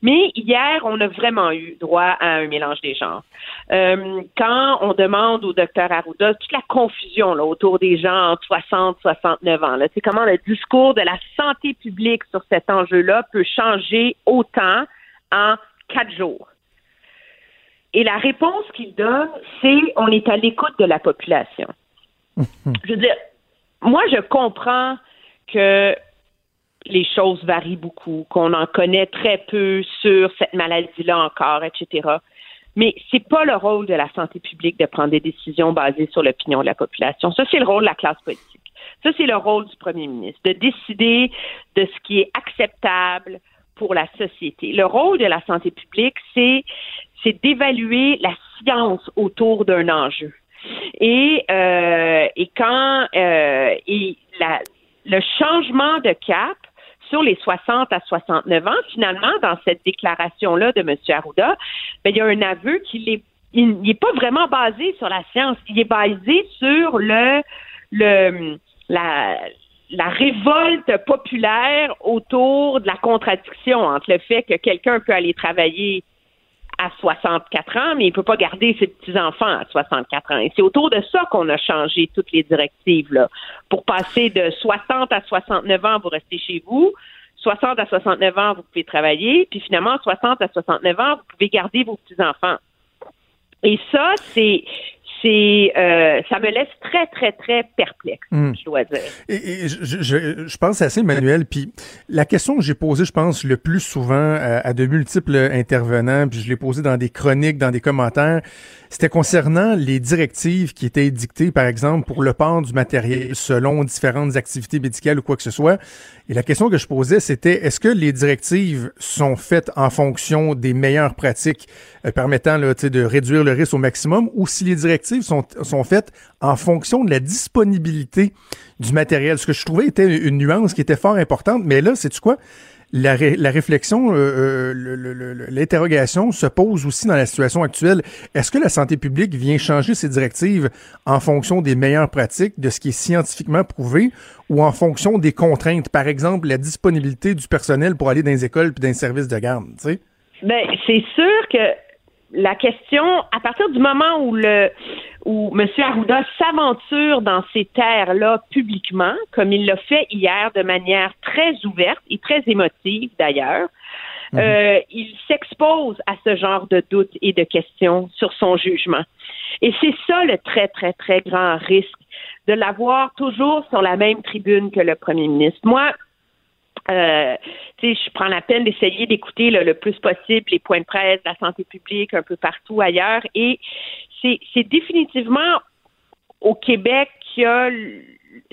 Mais hier, on a vraiment eu droit à un mélange des genres. Euh, quand on demande au docteur Arruda toute la confusion là, autour des gens entre 60 69 ans, c'est comment le discours de la santé publique sur cet enjeu-là peut changer autant en quatre jours. Et la réponse qu'il donne, c'est on est à l'écoute de la population. je veux dire, moi, je comprends que les choses varient beaucoup, qu'on en connaît très peu sur cette maladie-là encore, etc. Mais c'est pas le rôle de la santé publique de prendre des décisions basées sur l'opinion de la population. Ça, c'est le rôle de la classe politique. Ça, c'est le rôle du premier ministre, de décider de ce qui est acceptable pour la société. Le rôle de la santé publique, c'est c'est d'évaluer la science autour d'un enjeu. Et, euh, et quand euh, et la, le changement de cap sur les 60 à 69 ans, finalement, dans cette déclaration-là de M. Arruda, ben, il y a un aveu qu'il est il n'est pas vraiment basé sur la science, il est basé sur le, le la, la révolte populaire autour de la contradiction entre le fait que quelqu'un peut aller travailler à 64 ans, mais il peut pas garder ses petits-enfants à 64 ans. Et c'est autour de ça qu'on a changé toutes les directives, là. Pour passer de 60 à 69 ans, vous restez chez vous. 60 à 69 ans, vous pouvez travailler. Puis finalement, 60 à 69 ans, vous pouvez garder vos petits-enfants. Et ça, c'est c'est euh, ça me laisse très très très perplexe, Hmm. je dois dire. Et, et je, je, je pense assez, Emmanuel. Puis la question que j'ai posée, je pense, le plus souvent à, à de multiples intervenants, puis je l'ai posée dans des chroniques, dans des commentaires, c'était concernant les directives qui étaient dictées, par exemple, pour le port du matériel selon différentes activités médicales ou quoi que ce soit. Et la question que je posais, c'était est-ce que les directives sont faites en fonction des meilleures pratiques euh, permettant là, de réduire le risque au maximum, ou si les directives sont, faites en fonction de la disponibilité du matériel. Ce que je trouvais était une nuance qui était fort importante, mais là, c'est tu quoi? La, la réflexion, euh, euh, l'interrogation se pose aussi dans la situation actuelle. Est-ce que la santé publique vient changer ses directives en fonction des meilleures pratiques, de ce qui est scientifiquement prouvé, ou en fonction des contraintes, par exemple la disponibilité du personnel pour aller dans les écoles puis dans les services de garde, tu sais? Ben, c'est sûr que la question, à partir du moment où le où M. Arruda s'aventure dans ces terres-là publiquement, comme il l'a fait hier de manière très ouverte et très émotive d'ailleurs, euh, il s'expose à ce genre de doutes et de questions sur son jugement. Et c'est ça le très, très, très grand risque de l'avoir toujours sur la même tribune que le premier ministre. Moi, euh, je prends la peine d'essayer d'écouter le plus possible les points de presse la santé publique un peu partout ailleurs. Et c'est, définitivement au Québec qu'il y a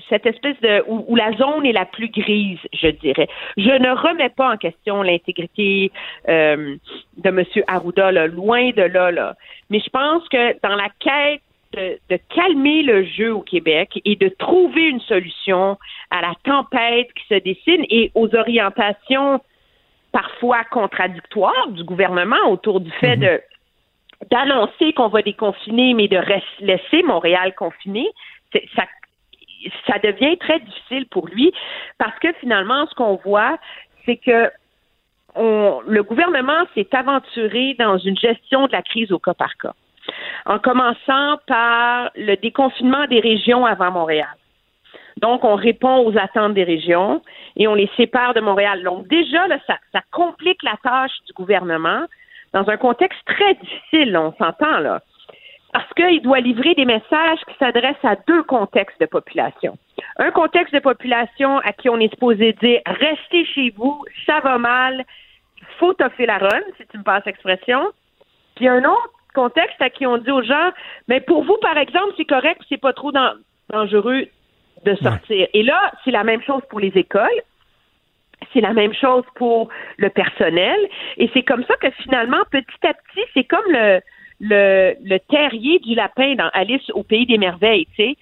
cette espèce de où, où la zone est la plus grise, je dirais. Je ne remets pas en question l'intégrité euh, de M. Arruda, là, loin de là, là. Mais je pense que dans la quête de, de calmer le jeu au Québec et de trouver une solution à la tempête qui se dessine et aux orientations parfois contradictoires du gouvernement autour du fait de d'annoncer qu'on va déconfiner, mais de laisser Montréal confiné, ça, ça devient très difficile pour lui parce que finalement, ce qu'on voit, c'est que on- le gouvernement s'est aventuré dans une gestion de la crise au cas par cas, en commençant par le déconfinement des régions avant Montréal. Donc, on répond aux attentes des régions et on les sépare de Montréal. Donc, déjà, ça complique la tâche du gouvernement dans un contexte très difficile, on s'entend là, parce qu'il doit livrer des messages qui s'adressent à deux contextes de population. Un contexte de population à qui on est supposé dire restez chez vous, ça va mal, faut toffer la run, si tu me passes l'expression. Puis un autre contexte à qui on dit aux gens, mais pour vous, par exemple, c'est correct, c'est pas trop dan- dangereux de sortir. Et là, c'est la même chose pour les écoles. C'est la même chose pour le personnel. Et c'est comme ça que finalement, petit à petit, c'est comme le, le, le terrier du lapin dans Alice au pays des merveilles, tu sais.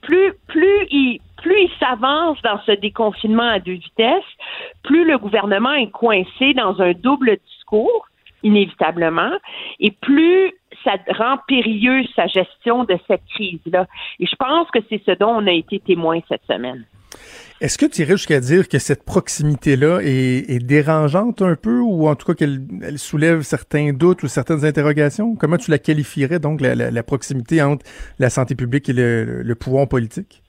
Plus, plus il, plus il s'avance dans ce déconfinement à deux vitesses, plus le gouvernement est coincé dans un double discours, inévitablement, et plus ça rend périlleuse sa gestion de cette crise-là. Et je pense que c'est ce dont on a été témoin cette semaine. Est-ce que tu irais jusqu'à dire que cette proximité-là est, est dérangeante un peu ou en tout cas qu'elle elle soulève certains doutes ou certaines interrogations? Comment tu la qualifierais donc, la, la- la proximité entre la santé publique et le, le pouvoir politique?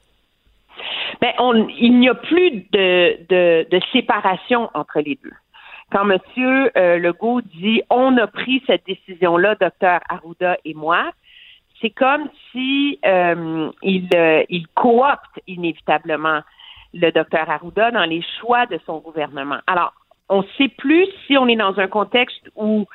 On, il n'y a plus de, de, de séparation entre les deux. Quand M. Euh, Legault dit on a pris cette décision-là, docteur Arruda et moi, c'est comme si euh, il, euh, il coopte inévitablement le docteur Arruda dans les choix de son gouvernement. Alors, on ne sait plus si on est dans un contexte où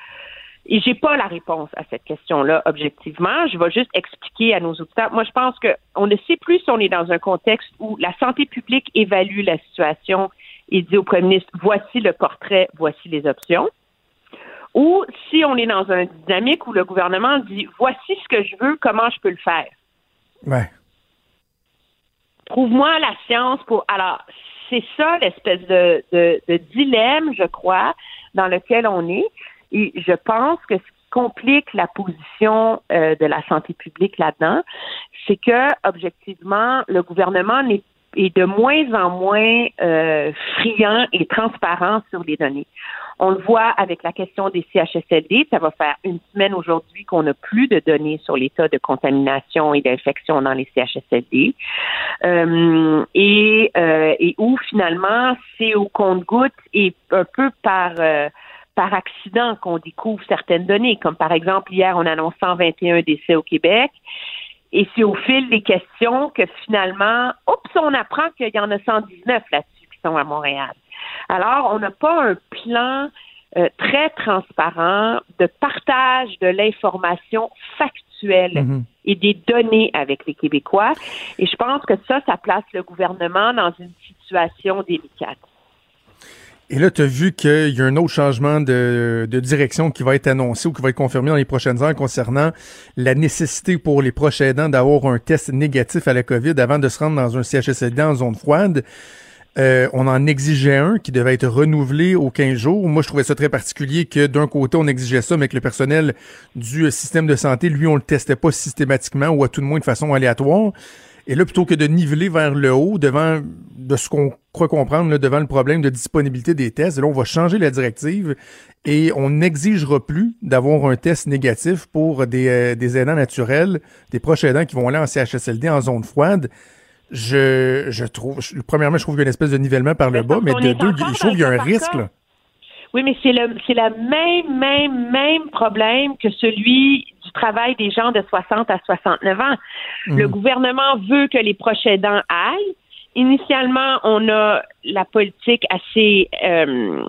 et j'ai pas la réponse à cette question-là objectivement. Je vais juste expliquer à nos auditeurs. Moi, je pense qu'on ne sait plus si on est dans un contexte où la santé publique évalue la situation et dit au premier ministre voici le portrait, voici les options. Ou si on est dans une dynamique où le gouvernement dit voici ce que je veux, comment je peux le faire? Ouais. Trouve-moi la science pour. Alors, c'est ça l'espèce de, de, de dilemme, je crois, dans lequel on est. Et je pense que ce qui complique la position euh, de la santé publique là-dedans, c'est que, objectivement, le gouvernement n'est est de moins en moins euh, friand et transparent sur les données. On le voit avec la question des CHSLD. Ça va faire une semaine aujourd'hui qu'on n'a plus de données sur l'état de contamination et d'infection dans les CHSLD. Euh, et, euh, et où finalement, c'est au compte-goutte et un peu par... Euh, par accident qu'on découvre certaines données, comme par exemple hier on annonce 121 décès au Québec, et c'est au fil des questions que finalement, oups, on apprend qu'il y en a 119 là-dessus qui sont à Montréal. Alors, on n'a pas un plan euh, très transparent de partage de l'information factuelle mm-hmm. et des données avec les Québécois. Et je pense que ça, ça place le gouvernement dans une situation délicate. Et là, tu as vu qu'il y a un autre changement de, direction qui va être annoncé ou qui va être confirmé dans les prochaines heures concernant la nécessité pour les proches aidants d'avoir un test négatif à la COVID avant de se rendre dans un CHSLD en zone froide. Euh, on en exigeait un qui devait être renouvelé aux 15 jours. Moi, je trouvais ça très particulier que d'un côté, on exigeait ça, mais que le personnel du système de santé, lui, on le testait pas systématiquement ou à tout le moins de façon aléatoire. Et là, plutôt que de niveler vers le haut, devant de ce qu'on croit comprendre, devant le problème de disponibilité des tests, là, on va changer la directive et on n'exigera plus d'avoir un test négatif pour des, euh, des aidants naturels, des proches aidants qui vont aller en CHSLD en zone froide. Je, je trouve, premièrement, je trouve qu'il y a une espèce de nivellement par le bas, mais de deux, je trouve qu'il y a un risque. Là. Oui, mais c'est le c'est le même, même, même problème que celui du travail des gens de 60 à 69 ans. Hmm. Le gouvernement veut que les proches aidants aillent. Initialement, on a la politique assez euh,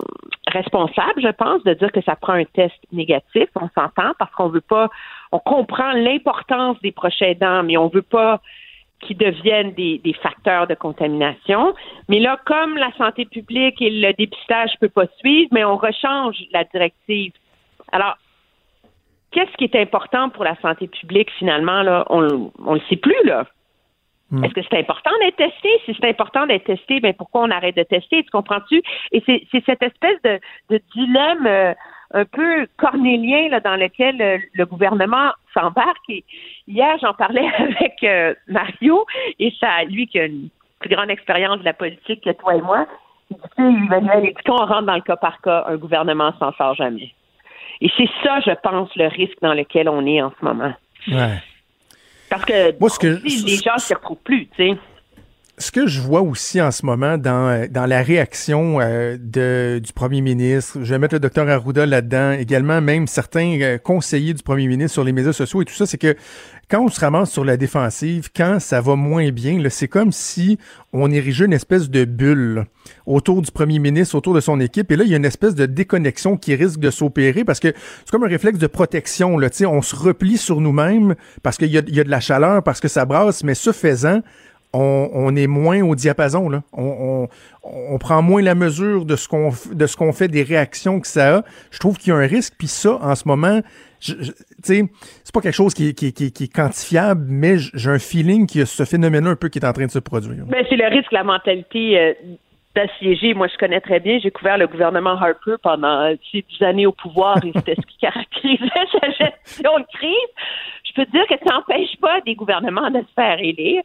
responsable, je pense, de dire que ça prend un test négatif. On s'entend parce qu'on veut pas, on comprend l'importance des proches aidants, mais on veut pas qui deviennent des, facteurs de contamination. Mais là, comme la santé publique et le dépistage ne peuvent pas suivre, mais on rechange la directive. Alors, qu'est-ce qui est important pour la santé publique finalement là? On ne le sait plus là. Hmm. Est-ce que c'est important d'être testé? Si c'est important d'être testé, ben pourquoi on arrête de tester? Tu comprends-tu? Et c'est cette espèce de, dilemme euh, un peu cornélien là, dans lequel euh, le gouvernement s'embarque. Et hier, j'en parlais [laughs] avec euh, Mario, et ça, lui qui a une plus grande expérience de la politique que toi et moi, il dit, Emmanuel, écoutez, on rentre dans le cas par cas, un gouvernement s'en sort jamais. Et c'est ça, je pense, le risque dans lequel on est en ce moment. Ouais. Parce que, Moi, que les gens ne s'y retrouvent plus, tu sais ce que je vois aussi en ce moment dans, euh, dans la réaction euh, de, du premier ministre, je vais mettre le docteur Arruda là-dedans, également même certains euh, conseillers du premier ministre sur les médias sociaux et tout ça, c'est que quand on se ramasse sur la défensive, quand ça va moins bien, c'est comme si on érigeait une espèce de bulle autour du premier ministre, autour de son équipe, et là, il y a une espèce de déconnexion qui risque de s'opérer parce que c'est comme un réflexe de protection. Là, on se replie sur nous-mêmes parce qu'il y y a de la chaleur, parce que ça brasse, mais ce faisant, on, est moins au diapason. Là. On, prend moins la mesure de ce qu'on de ce qu'on fait, des réactions que ça a. Je trouve qu'il y a un risque. Puis ça, en ce moment, sais, c'est pas quelque chose qui, est quantifiable, mais j'ai un feeling qu'il y ce phénomène un peu qui est en train de se produire. Ben, c'est le risque, la mentalité. Euh, d'assiéger. Moi, je connais très bien. J'ai couvert le gouvernement Harper pendant ces dix années au pouvoir et c'était ce qui [laughs] caractérisait sa gestion de crise. Je peux te dire que ça n'empêche pas des gouvernements de se faire élire.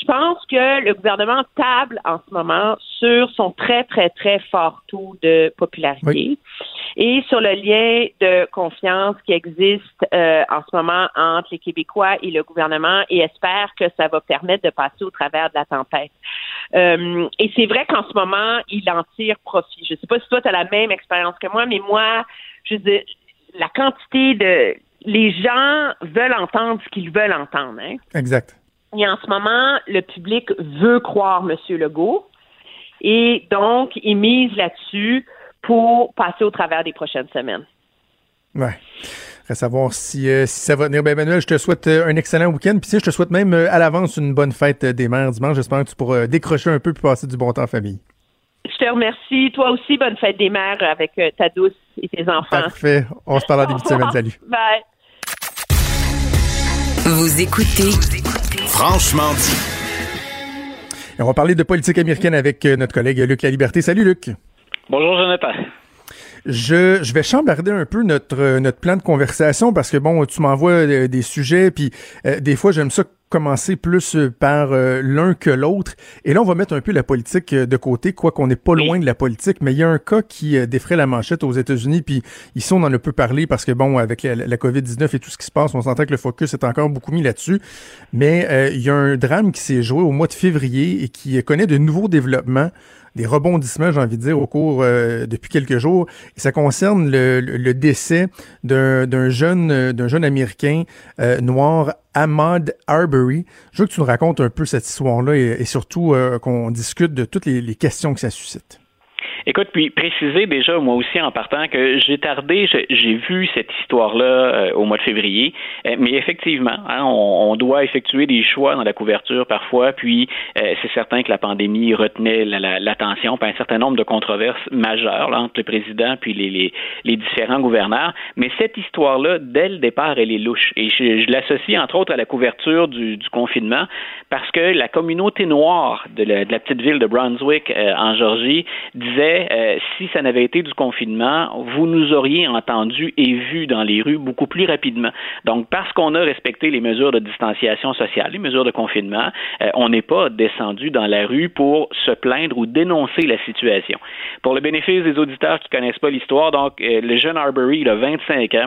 Je pense que le gouvernement table en ce moment sur son très, très, très fort taux de popularité et sur le lien de confiance qui existe euh, en ce moment entre les Québécois et le gouvernement et espère que ça va permettre de passer au travers de la tempête. Euh, et c'est vrai qu'en ce moment, il en tire profit. Je ne sais pas si toi, tu as la même expérience que moi, mais moi, je veux la quantité de... Les gens veulent entendre ce qu'ils veulent entendre. Hein? Exact. Et en ce moment, le public veut croire M. Legault. Et donc, il mise là-dessus pour passer au travers des prochaines semaines. Ouais. À savoir si, euh, si ça va venir. Ben, Emmanuel, je te souhaite euh, un excellent week-end. Puis je te souhaite même euh, à l'avance une bonne fête des mères dimanche. J'espère que tu pourras décrocher un peu puis passer du bon temps en famille. Je te remercie. Toi aussi, bonne fête des mères avec ta douce et tes enfants. Parfait. On se parle en début de semaine. Salut. [laughs] Bye. Vous écoutez Franchement dit. on va parler de politique américaine avec notre collègue Luc La Liberté. Salut Luc. Bonjour Jonathan. Je, vais chambarder un peu notre, notre plan de conversation parce que bon, tu m'envoies euh, des sujets, puis euh, des fois j'aime ça commencer plus par l'un que l'autre. Et là, on va mettre un peu la politique de côté, quoi qu'on n'est pas loin de la politique, mais il y a un cas qui défraie la manchette aux États-Unis, puis ici, on en a peu parlé parce que, bon, avec la, la COVID-19 et tout ce qui se passe, on s'entend que le focus est encore beaucoup mis là-dessus. Mais il y a un drame qui s'est joué au mois de février et qui connaît de nouveaux développements des rebondissements, j'ai envie de dire, au cours euh, depuis quelques jours. Et ça concerne le, décès d'un jeune euh, d'un jeune américain euh, noir, Ahmad Arbery. Je veux que tu nous racontes un peu cette histoire-là et, surtout qu'on discute de toutes les questions que ça suscite. Écoute, puis préciser déjà, moi aussi, en partant, que j'ai tardé, j'ai vu cette histoire-là euh, au mois de février, euh, mais effectivement, hein, on, doit effectuer des choix dans la couverture parfois, puis euh, c'est certain que la pandémie retenait l'attention, la, un certain nombre de controverses majeures entre le président puis les, les, différents gouverneurs, mais cette histoire-là, dès le départ, elle est louche, et je, l'associe entre autres à la couverture du, du, confinement, parce que la communauté noire de la, de la petite ville de Brunswick en Georgie disait euh, si ça n'avait été du confinement, vous nous auriez entendu et vu dans les rues beaucoup plus rapidement. Donc, parce qu'on a respecté les mesures de distanciation sociale, les mesures de confinement, euh, on n'est pas descendu dans la rue pour se plaindre ou dénoncer la situation. Pour le bénéfice des auditeurs qui connaissent pas l'histoire, donc euh, le jeune Arbery, il a 25 ans,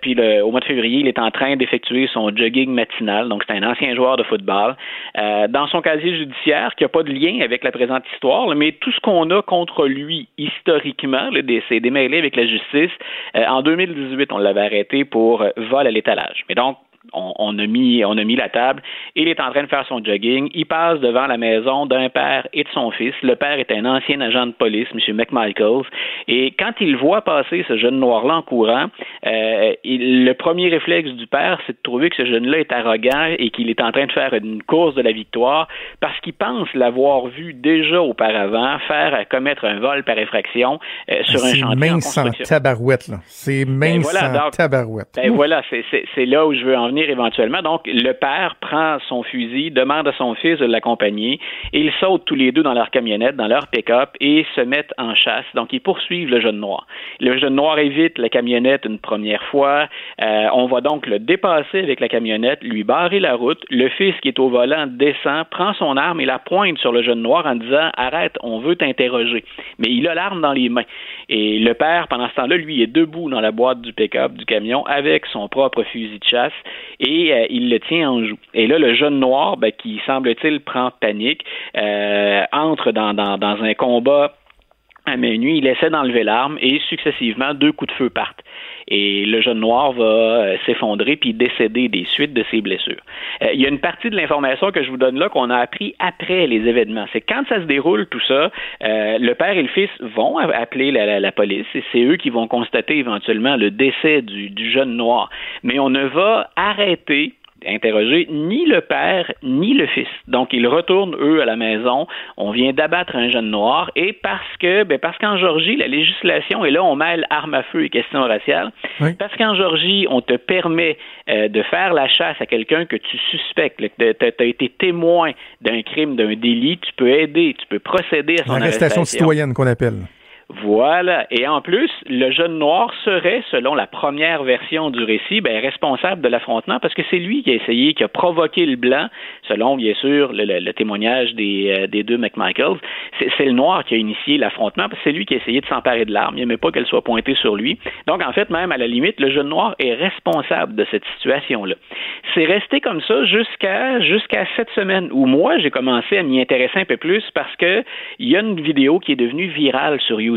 puis au mois de février, il est en train d'effectuer son jogging matinal. Donc, c'est un ancien joueur de football. dans son casier judiciaire, qui n'a pas de lien avec la présente histoire, mais tout ce qu'on a contre lui lui, historiquement, c'est démêlé avec la justice. Euh, en 2018, on l'avait arrêté pour euh, vol à l'étalage. Mais donc, on, a mis, on a mis la table. Il est en train de faire son jogging. Il passe devant la maison d'un père et de son fils. Le père est un ancien agent de police, M. McMichaels. Et quand il voit passer ce jeune noir-là en courant, euh, le premier réflexe du père, c'est de trouver que ce jeune-là est arrogant et qu'il est en train de faire une course de la victoire parce qu'il pense l'avoir vu déjà auparavant faire commettre un vol par effraction euh, sur un chantier en construction. tabarouette, là. C'est même ben voilà, tabarouette. Ben voilà, c'est là où je veux en venir éventuellement. Donc, le père prend son fusil, demande à son fils de l'accompagner ils sautent tous les deux dans leur camionnette, dans leur pick-up et se mettent en chasse. Donc, ils poursuivent le jeune noir. Le jeune noir évite la camionnette une première fois. Euh, on va donc le dépasser avec la camionnette, lui barrer la route. Le fils qui est au volant descend, prend son arme et la pointe sur le jeune noir en disant Arrête, on veut t'interroger. Mais il a l'arme dans les mains. Et le père, pendant ce temps-là, lui, est debout dans la boîte du pick-up du camion avec son propre fusil de chasse et euh, il le tient en joue. Et là, le jeune noir, ben, qui semble-t-il prend panique, euh, entre dans, dans, dans un combat à main nue, il essaie d'enlever l'arme et successivement deux coups de feu partent. Et le jeune noir va euh, s'effondrer puis décéder des suites de ses blessures. Euh, il y a une partie de l'information que je vous donne là qu'on a appris après les événements. C'est quand ça se déroule tout ça, euh, le père et le fils vont appeler la, police et c'est eux qui vont constater éventuellement le décès du jeune noir. Mais on ne va arrêter interroger ni le père ni le fils. Donc, ils retournent, eux, à la maison. On vient d'abattre un jeune noir et parce que, ben, parce qu'en Georgie, la législation, et là, on mêle armes à feu et questions raciales, parce qu'en Georgie, on te permet euh, de faire la chasse à quelqu'un que tu suspectes, que tu as été témoin d'un crime, d'un délit, tu peux aider, tu peux procéder à son arrestation. citoyenne qu'on appelle. Voilà. Et en plus, le jeune noir serait, selon la première version du récit, ben, responsable de l'affrontement parce que c'est lui qui a essayé, qui a provoqué le blanc, selon bien sûr le, témoignage des, euh, des deux McMichaels. C'est le noir qui a initié l'affrontement parce que c'est lui qui a essayé de s'emparer de l'arme. Il n'aimait pas qu'elle soit pointée sur lui. Donc, en fait, même à la limite, le jeune noir est responsable de cette situation-là. C'est resté comme ça jusqu'à jusqu'à cette semaine où moi, j'ai commencé à m'y intéresser un peu plus parce que il y a une vidéo qui est devenue virale sur YouTube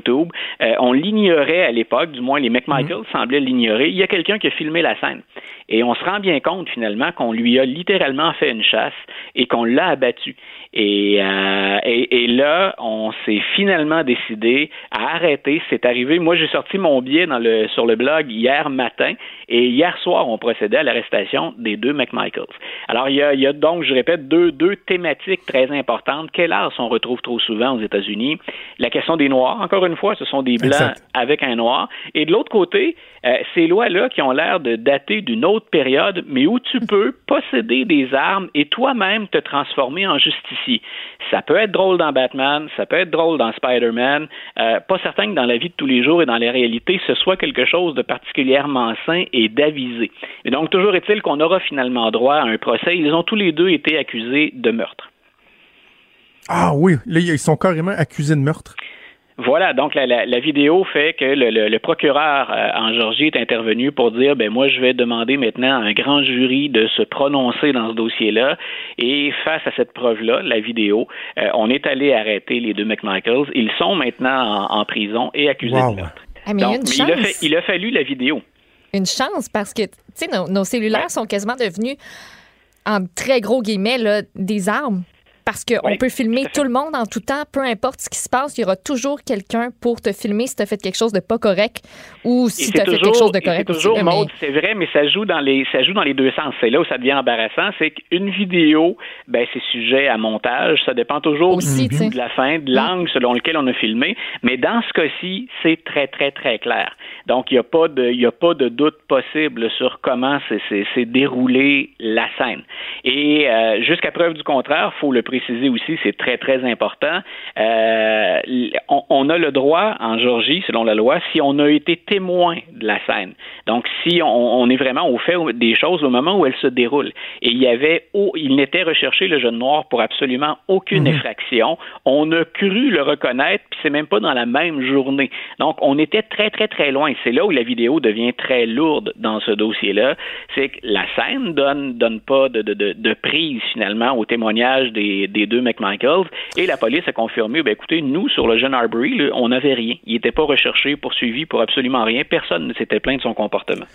euh, on l'ignorait à l'époque, du moins les McMichael mhm. semblaient l'ignorer. Il y a quelqu'un qui a filmé la scène. Et on se rend bien compte finalement qu'on lui a littéralement fait une chasse et qu'on l'a abattu. Et, euh, et, là, on s'est finalement décidé à arrêter. C'est arrivé. Moi, j'ai sorti mon billet dans le, sur le blog hier matin et hier soir, on procédait à l'arrestation des deux McMichaels. Alors, il y a, il y a donc, je répète, deux, deux thématiques très importantes. Quel art on retrouve trop souvent aux États-Unis? La question des Noirs, encore une fois, ce sont des Blancs avec un Noir. Et de l'autre côté, euh, ces lois-là qui ont l'air de dater d'une une période, mais où tu peux posséder des armes et toi-même te transformer en justicier. Ça peut être drôle dans Batman, ça peut être drôle dans Spider-Man. Euh, pas certain que dans la vie de tous les jours et dans les réalités, ce soit quelque chose de particulièrement sain et d'avisé. Et donc, toujours est-il qu'on aura finalement droit à un procès. Ils ont tous les deux été accusés de meurtre. Ah oui, là, ils sont carrément accusés de meurtre. Voilà, donc la, vidéo fait que le, procureur euh, en Georgie est intervenu pour dire ben moi je vais demander maintenant à un grand jury de se prononcer dans ce dossier-là et face à cette preuve-là, la vidéo, euh, on est allé arrêter les deux McMichaels. Ils sont maintenant en, prison et accusés de meurtre. Ah, mais il, a fallu la vidéo. Une chance parce que tu sais nos, cellulaires sont quasiment devenus en très gros guillemets là, des armes parce qu'on peut filmer tout, le monde en tout temps, peu importe ce qui se passe, il y aura toujours quelqu'un pour te filmer si tu as fait quelque chose de pas correct ou si tu as fait quelque chose de correct. C'est toujours, c'est vrai, mais ça joue dans les ça joue dans les deux sens. C'est là où ça devient embarrassant, c'est qu'une vidéo, ben c'est sujet à montage, ça dépend toujours Aussi, de la fin, de l'angle selon lequel on a filmé, mais dans ce cas-ci, c'est très très très clair. Donc il n'y a pas de il y a pas de doute possible sur comment s'est déroulé la scène. Et euh, jusqu'à preuve du contraire, faut le préciser aussi, c'est très, très important. Euh, on, a le droit en Georgie, selon la loi, si on a été témoin de la scène. Donc, si on, est vraiment au fait des choses au moment où elles se déroulent. Et il y avait, il n'était recherché, le jeune noir, pour absolument aucune mhm. effraction. On a cru le reconnaître, puis c'est même pas dans la même journée. Donc, on était très, très, très loin. C'est là où la vidéo devient très lourde dans ce dossier-là. C'est que la scène donne, donne pas de, de, de prise, finalement, au témoignage des, des, deux McMichaels. Et la police a confirmé, ben, écoutez, nous, sur le jeune Arbery, on n'avait rien. Il n'était pas recherché, poursuivi pour absolument rien. Personne ne s'était plaint de son comportement.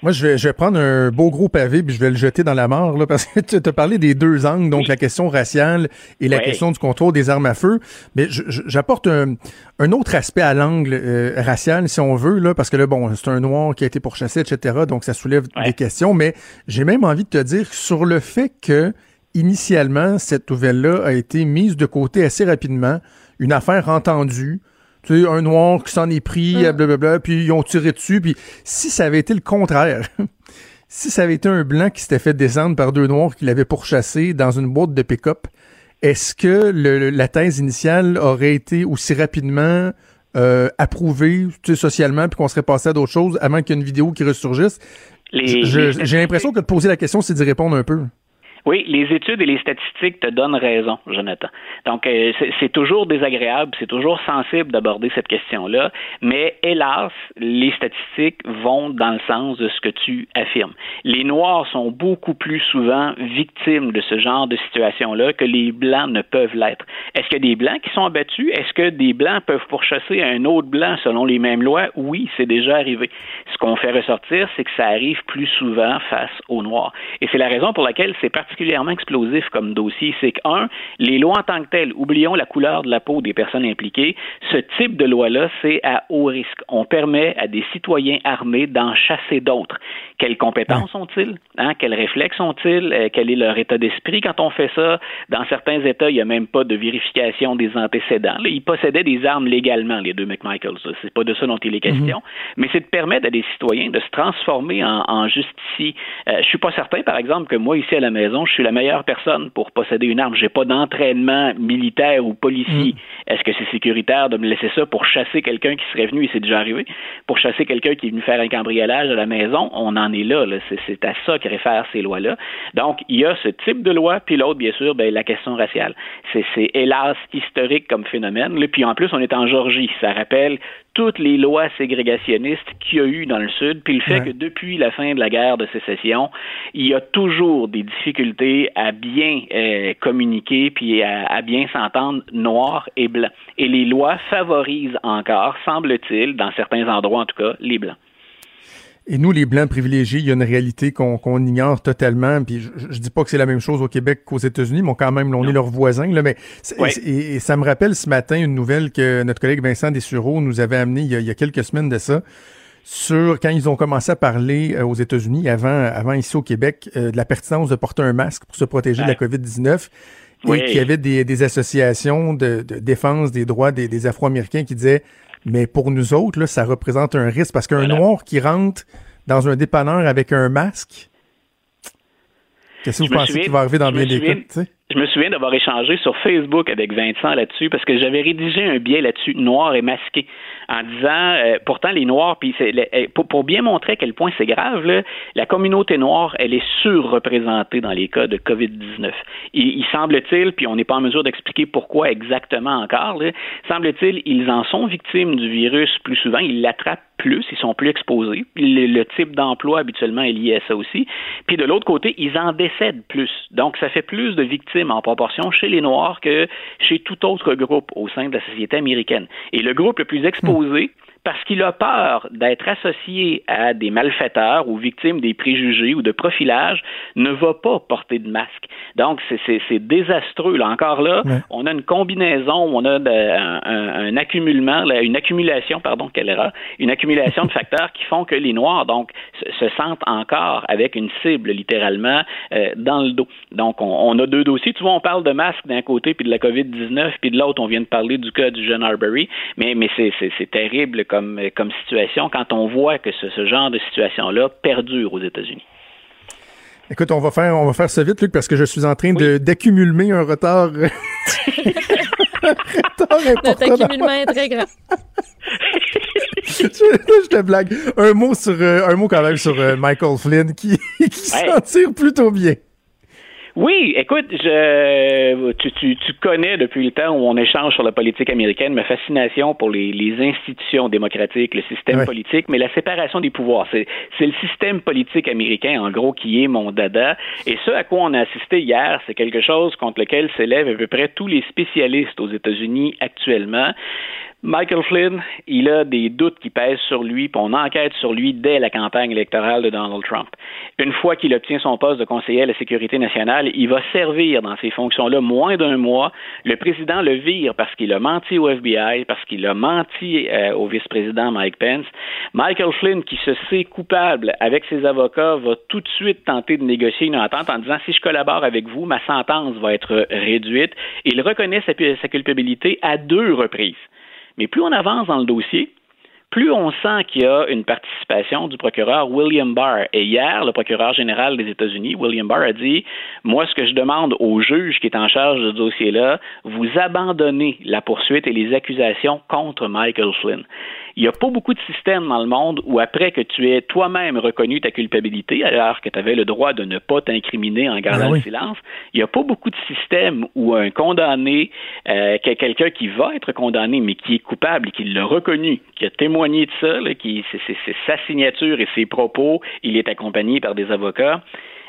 Moi, je vais, je vais prendre un beau gros pavé puis je vais le jeter dans la mort, là, parce que [laughs] tu as parlé des deux angles, donc la question raciale et la question du contrôle des armes à feu. Mais j'apporte un, un, autre aspect à l'angle euh, racial, si on veut, là, parce que là, bon, c'est un noir qui a été pourchassé, etc., donc ça soulève des questions. Mais j'ai même envie de te dire sur le fait que initialement, cette nouvelle-là a été mise de côté assez rapidement. Une affaire entendue. Tu sais, un noir qui s'en est pris, mm. blablabla, puis ils ont tiré dessus. Puis si ça avait été le contraire, [laughs] si ça avait été un blanc qui s'était fait descendre par deux noirs qui l'avaient pourchassé dans une boîte de pick-up, est-ce que la thèse initiale aurait été aussi rapidement euh, approuvée tu sais, socialement, puis qu'on serait passé à d'autres choses avant qu'il y ait une vidéo qui ressurgisse? J'ai l'impression que de poser la question, c'est d'y répondre un peu. Oui, les études et les statistiques te donnent raison, Jonathan. Donc, euh, c'est toujours désagréable, c'est toujours sensible d'aborder cette question-là, mais hélas, les statistiques vont dans le sens de ce que tu affirmes. Les Noirs sont beaucoup plus souvent victimes de ce genre de situation-là que les Blancs ne peuvent l'être. Est-ce qu'il y des Blancs qui sont abattus? Est-ce que des Blancs peuvent pourchasser un autre Blanc selon les mêmes lois? Oui, c'est déjà arrivé. Ce qu'on fait ressortir, c'est que ça arrive plus souvent face aux Noirs. Et c'est la raison pour laquelle c'est particulièrement explosif comme dossier, c'est que, un, les lois en tant que telles, oublions la couleur de la peau des personnes impliquées, ce type de loi-là, c'est à haut risque. On permet à des citoyens armés d'en chasser d'autres. Quelles compétences ont-ils? Hein? Quels réflexes ont-ils? Euh, quel est leur état d'esprit quand on fait ça? Dans certains États, il n'y a même pas de vérification des antécédents. ils possédaient des armes légalement, les deux McMichaels. C'est pas de ça dont il est question. Mhm. Mais c'est de permettre à des citoyens de se transformer en, en justiciers. Euh, je suis pas certain, par exemple, que moi, ici à la maison, je suis la meilleure personne pour posséder une arme. J'ai pas d'entraînement militaire ou policier. Mm. Est-ce que c'est sécuritaire de me laisser ça pour chasser quelqu'un qui serait venu, et c'est déjà arrivé, pour chasser quelqu'un qui est venu faire un cambriolage à la maison? On en est là. C'est à ça que réfèrent ces lois-là. Donc, il y a ce type de loi, puis l'autre, bien sûr, ben, la question raciale. C'est hélas historique comme phénomène. Puis en plus, on est en Georgie. Ça rappelle toutes les lois ségrégationnistes qu'il y a eu dans le Sud, puis le fait que depuis la fin de la guerre de sécession, il y a toujours des difficultés à bien euh, communiquer puis à, bien s'entendre noir et blanc. Et les lois favorisent encore, semble-t-il, dans certains endroits en tout cas, les blancs. Et nous, les Blancs privilégiés, il y a une réalité qu'on ignore totalement. Puis je, je, dis pas que c'est la même chose au Québec qu'aux États-Unis, mais quand même, on est leurs voisins. Là, mais et, ça me rappelle ce matin une nouvelle que notre collègue Vincent Dessureau nous avait amenée il y a, quelques semaines de ça sur quand ils ont commencé à parler euh, aux États-Unis, avant, avant ici au Québec, euh, de la pertinence de porter un masque pour se protéger de la COVID-19. Et qu'il y avait des, des associations de, de, défense des droits des, des Afro-Américains qui disaient mais pour nous autres, là, ça représente un risque parce qu'un noir qui rentre dans un dépanneur avec un masque, qu'est-ce que vous pensez qui va arriver dans bien des cas? Je me souviens d'avoir échangé sur Facebook avec Vincent là-dessus parce que j'avais rédigé un biais là-dessus, noir et masqué, en disant euh, pourtant les noirs, puis euh, pour, pour, bien montrer à quel point c'est grave, là, la communauté noire, elle est surreprésentée dans les cas de COVID-19. Il, il semble-t-il, puis on n'est pas en mesure d'expliquer pourquoi exactement encore, semble-t-il, ils en sont victimes du virus plus souvent, ils l'attrapent plus, ils sont plus exposés. Le, type d'emploi habituellement est lié à ça aussi. Puis de l'autre côté, ils en décèdent plus. Donc ça fait plus de victimes en proportion chez les Noirs que chez tout autre groupe au sein de la société américaine. Et le groupe le plus exposé, parce qu'il a peur d'être associé à des malfaiteurs ou victimes des préjugés ou de profilage, ne va pas porter de masque. Donc, c'est désastreux. Là. Encore là, on a une combinaison, on a un, un, accumulement, une accumulation, pardon, quelle erreur, une accumulation de [laughs] facteurs qui font que les Noirs, donc, se, sentent encore avec une cible, littéralement, euh, dans le dos. Donc, on, a deux dossiers. Tu vois, on parle de masque d'un côté, puis de la COVID-19, puis de l'autre, on vient de parler du cas du jeune Arbery, mais, mais c'est terrible comme comme, situation quand on voit que ce, genre de situation-là perdure aux États-Unis. Écoute, on va faire, on va faire ça vite, Luc, parce que je suis en train d'accumuler un retard. [laughs] un retard Notre accumulement est très grand. [laughs] je, te blague. Un mot sur, euh, un mot quand même sur euh, Michael Flynn qui, qui s'en tire plutôt bien. Oui, écoute, je, tu, tu, tu, connais depuis le temps où on échange sur la politique américaine ma fascination pour les, les institutions démocratiques, le système politique, mais la séparation des pouvoirs. C'est, c'est le système politique américain, en gros, qui est mon dada. Et ce à quoi on a assisté hier, c'est quelque chose contre lequel s'élèvent à peu près tous les spécialistes aux États-Unis actuellement. Michael Flynn, il a des doutes qui pèsent sur lui, puis on enquête sur lui dès la campagne électorale de Donald Trump. Une fois qu'il obtient son poste de conseiller à la sécurité nationale, il va servir dans ces fonctions-là moins d'un mois. Le président le vire parce qu'il a menti au FBI, parce qu'il a menti euh, au vice-président Mike Pence. Michael Flynn, qui se sait coupable avec ses avocats, va tout de suite tenter de négocier une entente en disant si je collabore avec vous, ma sentence va être réduite. Il reconnaît sa culpabilité à deux reprises. Mais plus on avance dans le dossier, plus on sent qu'il y a une participation du procureur William Barr. Et hier, le procureur général des États-Unis, William Barr, a dit Moi, ce que je demande au juge qui est en charge de ce dossier-là, vous abandonnez la poursuite et les accusations contre Michael Flynn. Il n'y a pas beaucoup de systèmes dans le monde où après que tu aies toi-même reconnu ta culpabilité, alors que tu avais le droit de ne pas t'incriminer en gardant ah le silence, il n'y a pas beaucoup de systèmes où un condamné, euh, quelqu'un qui va être condamné, mais qui est coupable et qui l'a reconnu, qui a témoigné de ça, qui c'est sa signature et ses propos, il est accompagné par des avocats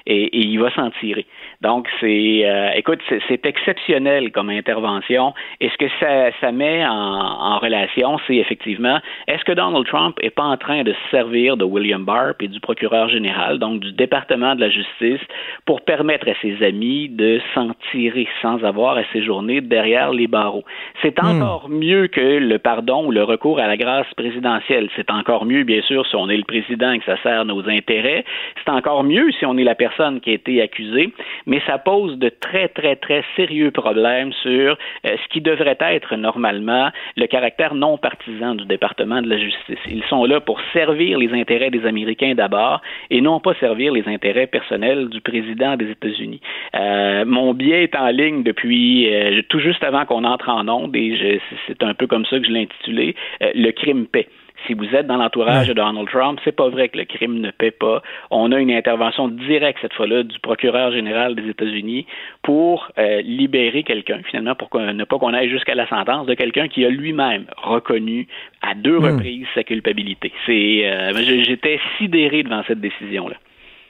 et, il va s'en tirer. Donc, c'est, euh, écoute, c'est exceptionnel comme intervention. Et ce que ça, ça met en, en relation, c'est effectivement, est-ce que Donald Trump est pas en train de se servir de William Barr et du procureur général, donc du département de la justice, pour permettre à ses amis de s'en tirer sans avoir à séjourner derrière les barreaux? C'est hmm. encore mieux que le pardon ou le recours à la grâce présidentielle. C'est encore mieux, bien sûr, si on est le président et que ça sert nos intérêts. C'est encore mieux si on est la personne qui a été accusée, mais ça pose de très, très, très sérieux problèmes sur euh, ce qui devrait être normalement le caractère non partisan du département de la justice. Ils sont là pour servir les intérêts des Américains d'abord et non pas servir les intérêts personnels du président des États-Unis. Euh, mon biais est en ligne depuis euh, tout juste avant qu'on entre en onde et c'est un peu comme ça que je l'ai intitulé, le crime paix si vous êtes dans l'entourage de Donald Trump, c'est pas vrai que le crime ne paie pas. On a une intervention directe cette fois-là du procureur général des États-Unis pour euh, libérer quelqu'un, finalement, pour ne pas qu'on aille jusqu'à la sentence de quelqu'un qui a lui-même reconnu à deux hmm. reprises sa culpabilité. C'est, euh, j'étais sidéré devant cette décision-là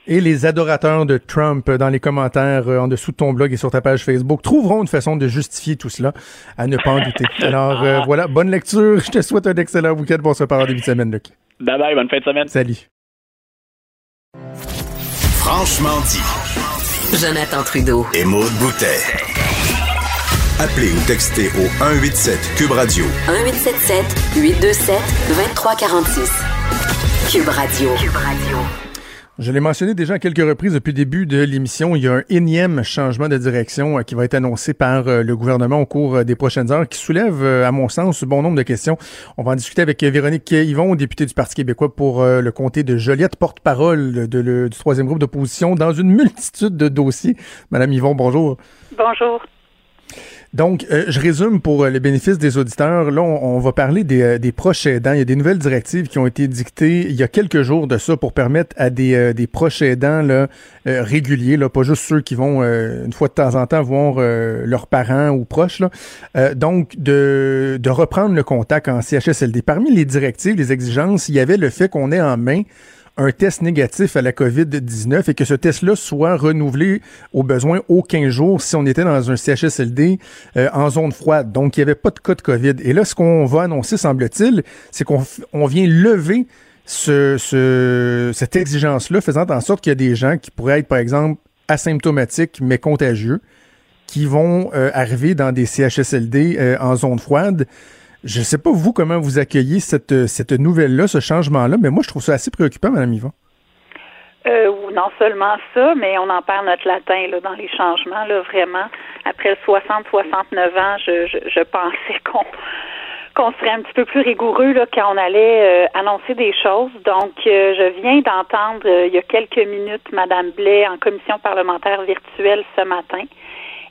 et les adorateurs de Trump dans les commentaires euh, en dessous de ton blog et sur ta page Facebook trouveront une façon de justifier tout cela, à ne pas en douter. [laughs] Alors euh, voilà, bonne lecture. Je te souhaite un excellent week-end. Bon se parler début de semaine, Luc. Bye bye, bonne fin de semaine. Salut. Franchement dit. Jonathan Trudeau. Et Maude Boutet. Appelez ou textez au 187 Cube Radio. 1877 827 2346. Cube Radio. Cube Radio. Je l'ai mentionné déjà à quelques reprises depuis le début de l'émission. Il y a un énième changement de direction euh, qui va être annoncé par euh, le gouvernement au cours euh, des prochaines heures, qui soulève, à mon sens, bon nombre de questions. On va en discuter avec Véronique Yvon, députée du Parti québécois pour le comté de Joliette, porte-parole du troisième groupe d'opposition dans une multitude de dossiers. Madame Yvon, bonjour. Bonjour. Donc, euh, je résume pour euh, le bénéfice des auditeurs. Là, on, va parler des, euh, des, proches aidants. Il y a des nouvelles directives qui ont été dictées il y a quelques jours de ça pour permettre à des, des proches aidants là, réguliers, là, pas juste ceux qui vont une fois de temps en temps voir leurs parents ou proches, donc de, de reprendre le contact en CHSLD. Parmi les directives, les exigences, il y avait le fait qu'on ait en main un test négatif à la COVID-19 et que ce test-là soit renouvelé au besoin aux 15 jours si on était dans un CHSLD euh, en zone froide. Donc, il n'y avait pas de cas de COVID. Et là, ce qu'on va annoncer, semble-t-il, c'est qu'on on vient lever ce, ce, cette exigence-là, faisant en sorte qu'il y a des gens qui pourraient être, par exemple, asymptomatiques mais contagieux, qui vont euh, arriver dans des CHSLD euh, en zone froide. Je ne sais pas, vous, comment vous accueillez cette, cette nouvelle-là, ce changement-là, mais moi, je trouve ça assez préoccupant, Mme Yvon. Euh, non seulement ça, mais on en perd notre latin là, dans les changements, là, vraiment. Après 60-69 ans, je, je, pensais [laughs] qu'on qu'on serait un petit peu plus rigoureux là, quand on allait euh, annoncer des choses. Donc, euh, je viens d'entendre il y a quelques minutes Mme Blais en commission parlementaire virtuelle ce matin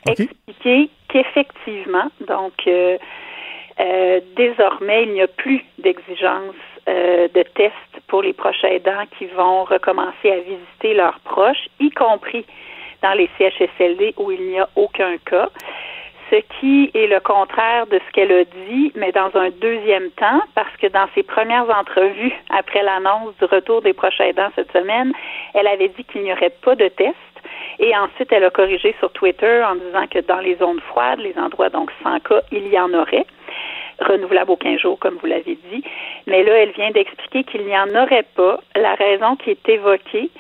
expliquer qu'effectivement, donc euh, désormais, il n'y a plus d'exigence euh, de tests pour les proches aidants qui vont recommencer à visiter leurs proches, y compris dans les CHSLD où il n'y a aucun cas. Ce qui est le contraire de ce qu'elle a dit, mais dans un deuxième temps, parce que dans ses premières entrevues après l'annonce du retour des proches aidants cette semaine, elle avait dit qu'il n'y aurait pas de tests. Et ensuite, elle a corrigé sur Twitter en disant que dans les zones froides, les endroits donc sans cas, il y en aurait renouvelable aux 15 jours, comme vous l'avez dit. Mais là, elle vient d'expliquer qu'il n'y en aurait pas. La raison qui est évoquée,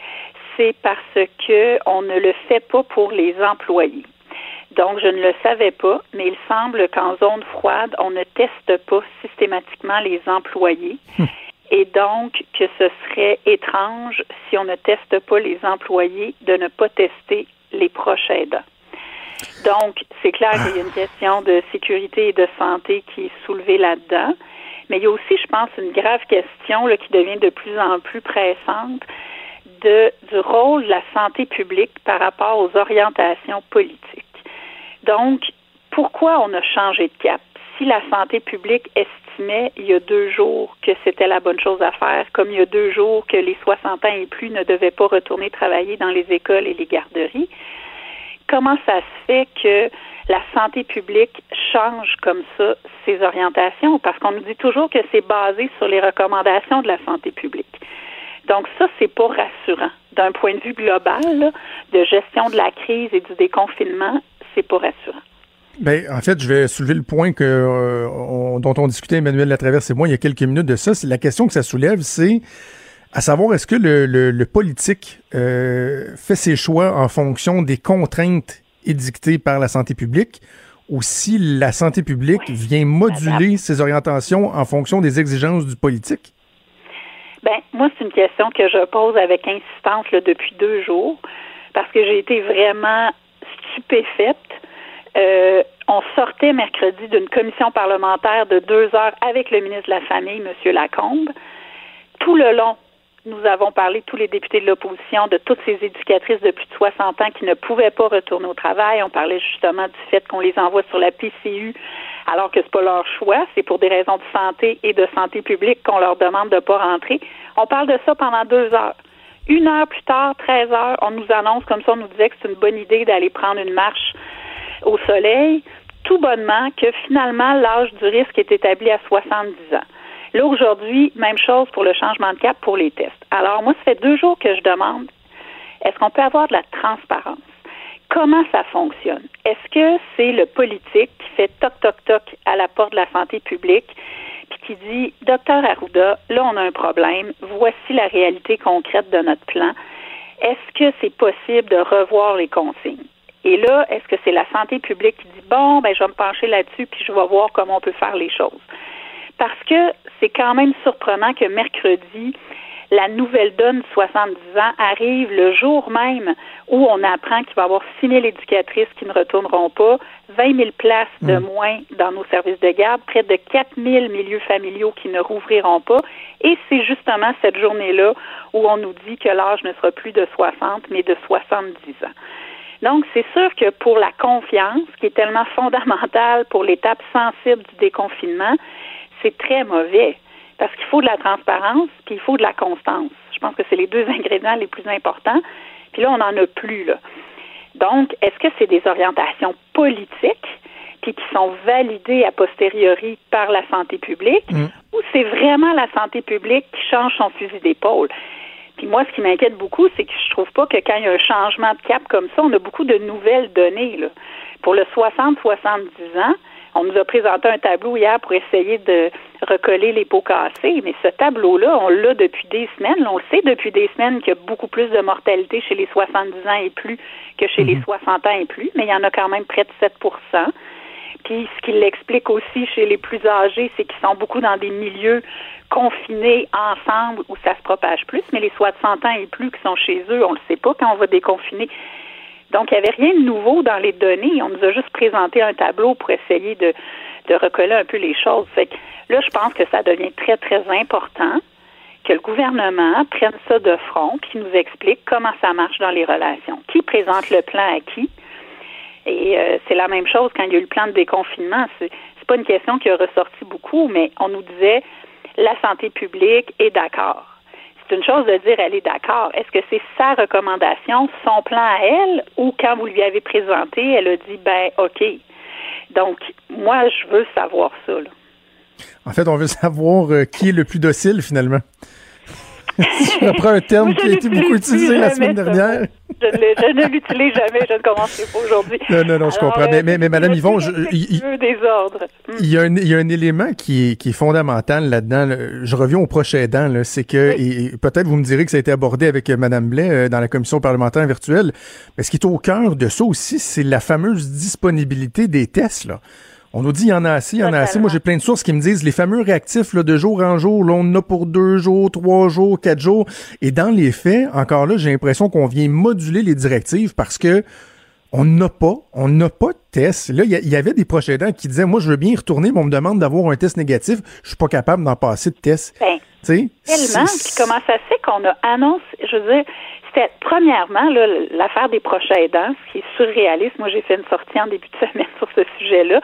c'est parce que on ne le fait pas pour les employés. Donc, je ne le savais pas, mais il semble qu'en zone froide, on ne teste pas systématiquement les employés. Hmm. Et donc, que ce serait étrange, si on ne teste pas les employés, de ne pas tester les proches aidants. Donc, c'est clair qu'il y a une question de sécurité et de santé qui est soulevée là-dedans. Mais il y a aussi, je pense, une grave question là, qui devient de plus en plus pressante de, du rôle de la santé publique par rapport aux orientations politiques. Donc, pourquoi on a changé de cap? Si la santé publique estimait il y a deux jours que c'était la bonne chose à faire, comme il y a deux jours que les 60 ans et plus ne devaient pas retourner travailler dans les écoles et les garderies, comment ça se fait que la santé publique change comme ça ses orientations? Parce qu'on nous dit toujours que c'est basé sur les recommandations de la santé publique. Donc ça, c'est pas rassurant. D'un point de vue global, de gestion de la crise et du déconfinement, c'est pas rassurant. Ben, en fait, je vais soulever le point euh, dont on discutait Emmanuel Latraverse et moi il y a quelques minutes de ça. La question que ça soulève, c'est à savoir, est-ce que le, le, politique euh, fait ses choix en fonction des contraintes édictées par la santé publique ou si la santé publique vient moduler ses orientations en fonction des exigences du politique? Ben, moi, c'est une question que je pose avec insistance depuis deux jours parce que j'ai été vraiment stupéfaite. Euh, on sortait mercredi d'une commission parlementaire de deux heures avec le ministre de la Famille, M. Lacombe. Tout le long, nous avons parlé, tous les députés de l'opposition, de toutes ces éducatrices de plus de 60 ans qui ne pouvaient pas retourner au travail. On parlait justement du fait qu'on les envoie sur la PCU alors que c'est pas leur choix, c'est pour des raisons de santé et de santé publique qu'on leur demande de ne pas rentrer. On parle de ça pendant deux heures. Une heure plus tard, 13 heures, on nous annonce comme ça, on nous disait que c'est une bonne idée d'aller prendre une marche au soleil, tout bonnement que finalement l'âge du risque est établi à 70 ans. Là, aujourd'hui, même chose pour le changement de cap pour les tests. Alors, moi, ça fait deux jours que je demande, est-ce qu'on peut avoir de la transparence? Comment ça fonctionne? Est-ce que c'est le politique qui fait toc, toc, toc à la porte de la santé publique puis qui dit, docteur Arruda, là, on a un problème, voici la réalité concrète de notre plan. Est-ce que c'est possible de revoir les consignes? Et là, est-ce que c'est la santé publique qui dit, bon, ben, je vais me pencher là-dessus puis je vais voir comment on peut faire les choses? Parce que c'est quand même surprenant que mercredi, la nouvelle donne 70 ans arrive le jour même où on apprend qu'il va y avoir 6 000 éducatrices qui ne retourneront pas, 20 000 places de Mm. moins dans nos services de garde, près de 4 000 milieux familiaux qui ne rouvriront pas. Et c'est justement cette journée-là où on nous dit que l'âge ne sera plus de 60, mais de 70 ans. Donc, c'est sûr que pour la confiance, qui est tellement [laughs] fondamentale pour l'étape sensible du déconfinement, c'est très mauvais. Parce qu'il faut de la transparence, puis il faut de la constance. Je pense que c'est les deux [laughs] ingrédients les plus importants. Puis là, on n'en a plus, là. Donc, est-ce que c'est des orientations politiques, puis qui sont validées a posteriori par la santé publique, ou c'est vraiment la santé publique qui change son fusil d'épaule? Puis moi, ce qui m'inquiète beaucoup, c'est que je trouve pas que quand il y a un changement de cap comme ça, on a beaucoup de nouvelles données. Là. Pour le 60-70 ans, on nous a présenté un tableau hier pour essayer de recoller les pots cassés, mais ce tableau-là, on l'a depuis des semaines. On sait depuis des semaines qu'il y a beaucoup plus de mortalité chez les 70 ans et plus que chez les 60 ans et plus, mais il y en a quand même près de 7% puis ce qui l'explique aussi chez les plus âgés, c'est qu'ils sont beaucoup dans des milieux confinés ensemble où ça se propage plus, mais les 60 ans et plus qui sont chez eux, on ne le sait pas quand on va déconfiner. Donc, il n'y avait rien de nouveau dans les données. On nous a juste présenté un tableau pour essayer de, de recoller un peu les choses. Fait que là, je pense que ça devient très, très important que le gouvernement prenne ça de front puis nous explique comment ça marche dans les relations. Qui présente le plan à qui? Et euh, c'est la même chose quand il y a eu le plan de déconfinement. C'est, c'est pas une question qui a ressorti beaucoup, mais on nous disait la santé publique est d'accord. C'est une chose de dire elle est d'accord. Est-ce que c'est sa recommandation, son plan à elle, ou quand vous lui avez présenté, elle a dit ben OK. Donc moi je veux savoir ça. Là. En fait, on veut savoir euh, qui est le plus docile finalement. [laughs] je reprends un terme qui a été beaucoup utilisé la semaine dernière. Je, ne l'utilise jamais, je ne commencerai pas aujourd'hui. Non, non, non, je Alors, comprends. euh, Mais, mais, mais Madame Yvon, je- il- il- respectueux des ordres. Il y, a un, il y a un élément qui est, qui est fondamental là-dedans. là. Je reviens au prochain là. C'est que, et, et peut-être vous me direz que ça a été abordé avec euh, Madame Blais euh, dans la commission parlementaire virtuelle, mais ce qui est au cœur de ça aussi, c'est la fameuse disponibilité des tests. Là. On nous dit il y en a assez, il y en a assez. Moi, j'ai plein de sources qui me disent les fameux réactifs là, de jour en jour, là, on en a pour deux jours, trois jours, quatre jours. Et dans les faits, encore là, j'ai l'impression qu'on vient moduler les directives parce que on n'a pas, on n'a pas de test. Là, il y avait des proches aidants qui disaient, moi, je veux bien y retourner, mais on me demande d'avoir un test négatif. Je suis pas capable d'en passer de test. Ben, Tellement. Puis comment ça se fait qu'on a annoncé, je veux dire, c'était premièrement l'affaire des proches aidants, ce qui est surréaliste. Moi, j'ai fait une sortie en début de semaine [laughs] sur ce sujet-là.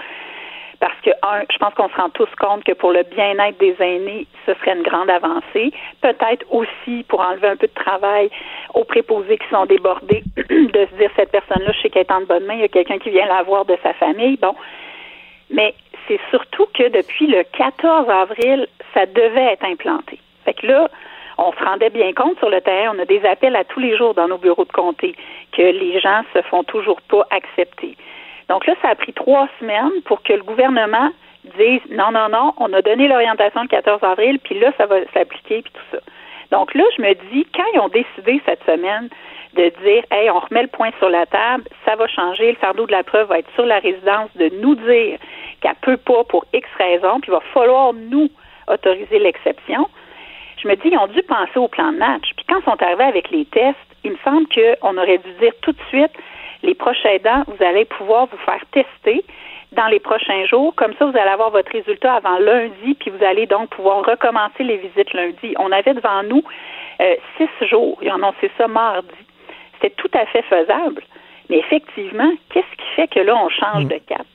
Parce que, un, je pense qu'on se rend tous compte que pour le bien-être des aînés, ce serait une grande avancée. Peut-être aussi pour enlever un peu de travail aux préposés qui sont débordés, [clears throat] de se dire cette personne-là, je sais qu'elle est en bonne main, il y a quelqu'un qui vient la voir de sa famille. Bon. Mais c'est surtout que depuis le 14 avril, ça devait être implanté. Fait que là, on se rendait bien compte sur le terrain, on a des appels à tous les jours dans nos bureaux de comté que les gens se font toujours pas accepter. Donc là, ça a pris trois semaines pour que le gouvernement dise non, non, non, on a donné l'orientation le 14 avril, puis là, ça va s'appliquer, puis tout ça. Donc là, je me dis, quand ils ont décidé cette semaine de dire, hey, on remet le point sur la table, ça va changer, le fardeau de la preuve va être sur la résidence de nous dire qu'elle peut pas pour X raisons, puis il va falloir nous autoriser l'exception. Je me dis, ils ont dû penser au plan de match. Puis quand ils sont arrivés avec les tests, il me semble qu'on aurait dû dire tout de suite, les proches aidants, vous allez pouvoir vous faire tester dans les prochains jours. Comme ça, vous allez avoir votre résultat avant lundi, puis vous allez donc pouvoir recommencer les visites lundi. On avait devant nous euh, six jours. Ils ont annoncé ça mardi. C'était tout à fait faisable. Mais effectivement, qu'est-ce qui fait que là, on change de cap?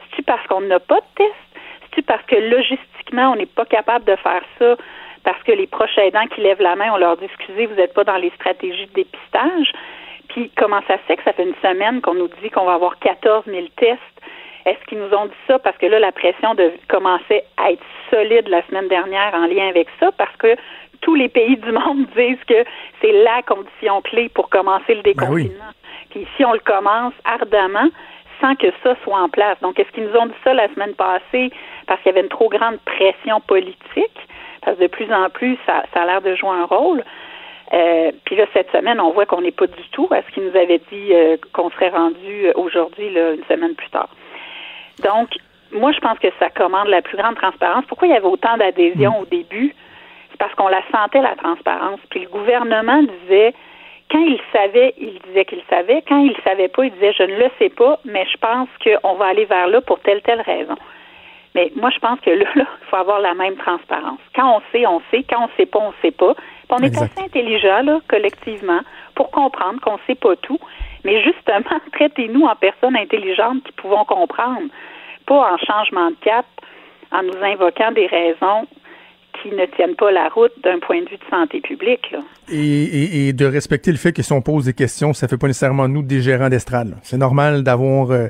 C'est-tu parce qu'on n'a pas de test? C'est-tu parce que logistiquement, on n'est pas capable de faire ça? Parce que les proches aidants qui lèvent la main, on leur dit excusez, vous n'êtes pas dans les stratégies de dépistage. Puis comment ça se fait que ça fait une semaine qu'on nous dit qu'on va avoir 14 000 tests? Est-ce qu'ils nous ont dit ça parce que là, la pression de commençait à être solide la semaine dernière en lien avec ça? Parce que tous les pays du monde [laughs] disent que c'est la condition clé pour commencer le déconfinement. Puis si on le commence ardemment, sans que ça soit en place. Donc, est-ce qu'ils nous ont dit ça la semaine passée parce qu'il y avait une trop grande pression politique? Parce que de plus en plus, ça, ça a l'air de jouer un rôle. Euh, puis là, cette semaine, on voit qu'on n'est pas du tout à ce qu'ils nous avaient dit euh, qu'on serait rendu aujourd'hui, là, une semaine plus tard. Donc, moi, je pense que ça commande la plus grande transparence. Pourquoi il y avait autant d'adhésion au début? c'est parce qu'on la sentait, la transparence. Puis le gouvernement disait, quand il savait, il disait qu'il savait. Quand il savait pas, il disait, je ne le sais pas, mais je pense qu'on va aller vers là pour telle, telle raison. Mais moi, je pense que là, il faut avoir la même transparence. Quand on sait, on sait. Quand on sait pas, on sait pas. On est assez intelligent, là, collectivement, pour comprendre qu'on sait pas tout. Mais justement, [laughs] traitez-nous en personnes intelligentes qui pouvons comprendre, pas en changement de cap, en nous invoquant des raisons qui ne tiennent pas la route d'un point de vue de santé publique. Et, de respecter le fait que si on pose des questions, ça ne fait pas nécessairement nous des gérants d'estrade. C'est normal d'avoir euh,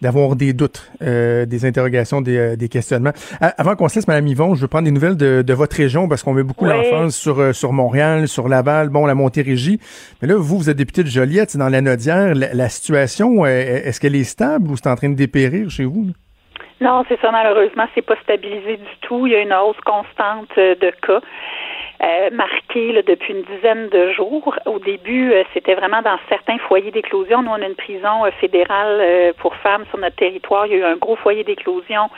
d'avoir des doutes, euh, des interrogations, des, euh, questionnements. avant qu'on se laisse, Mme Yvon, je veux prendre des nouvelles de, votre région parce qu'on met beaucoup l'enfance sur, sur Montréal, sur Laval, bon, la Montérégie. Mais là, vous, vous êtes député de Joliette, c'est dans la Nodière. La, situation, est-ce qu'elle est stable ou c'est en train de dépérir chez vous? Non, c'est ça, malheureusement, c'est pas stabilisé du tout. Il y a une hausse constante euh, de cas. Euh, marquée depuis une dizaine de jours. Au début, euh, c'était vraiment dans certains foyers d'éclosion. Nous, on a une prison fédérale pour femmes sur notre territoire. Il y a eu un gros foyer d'éclosion.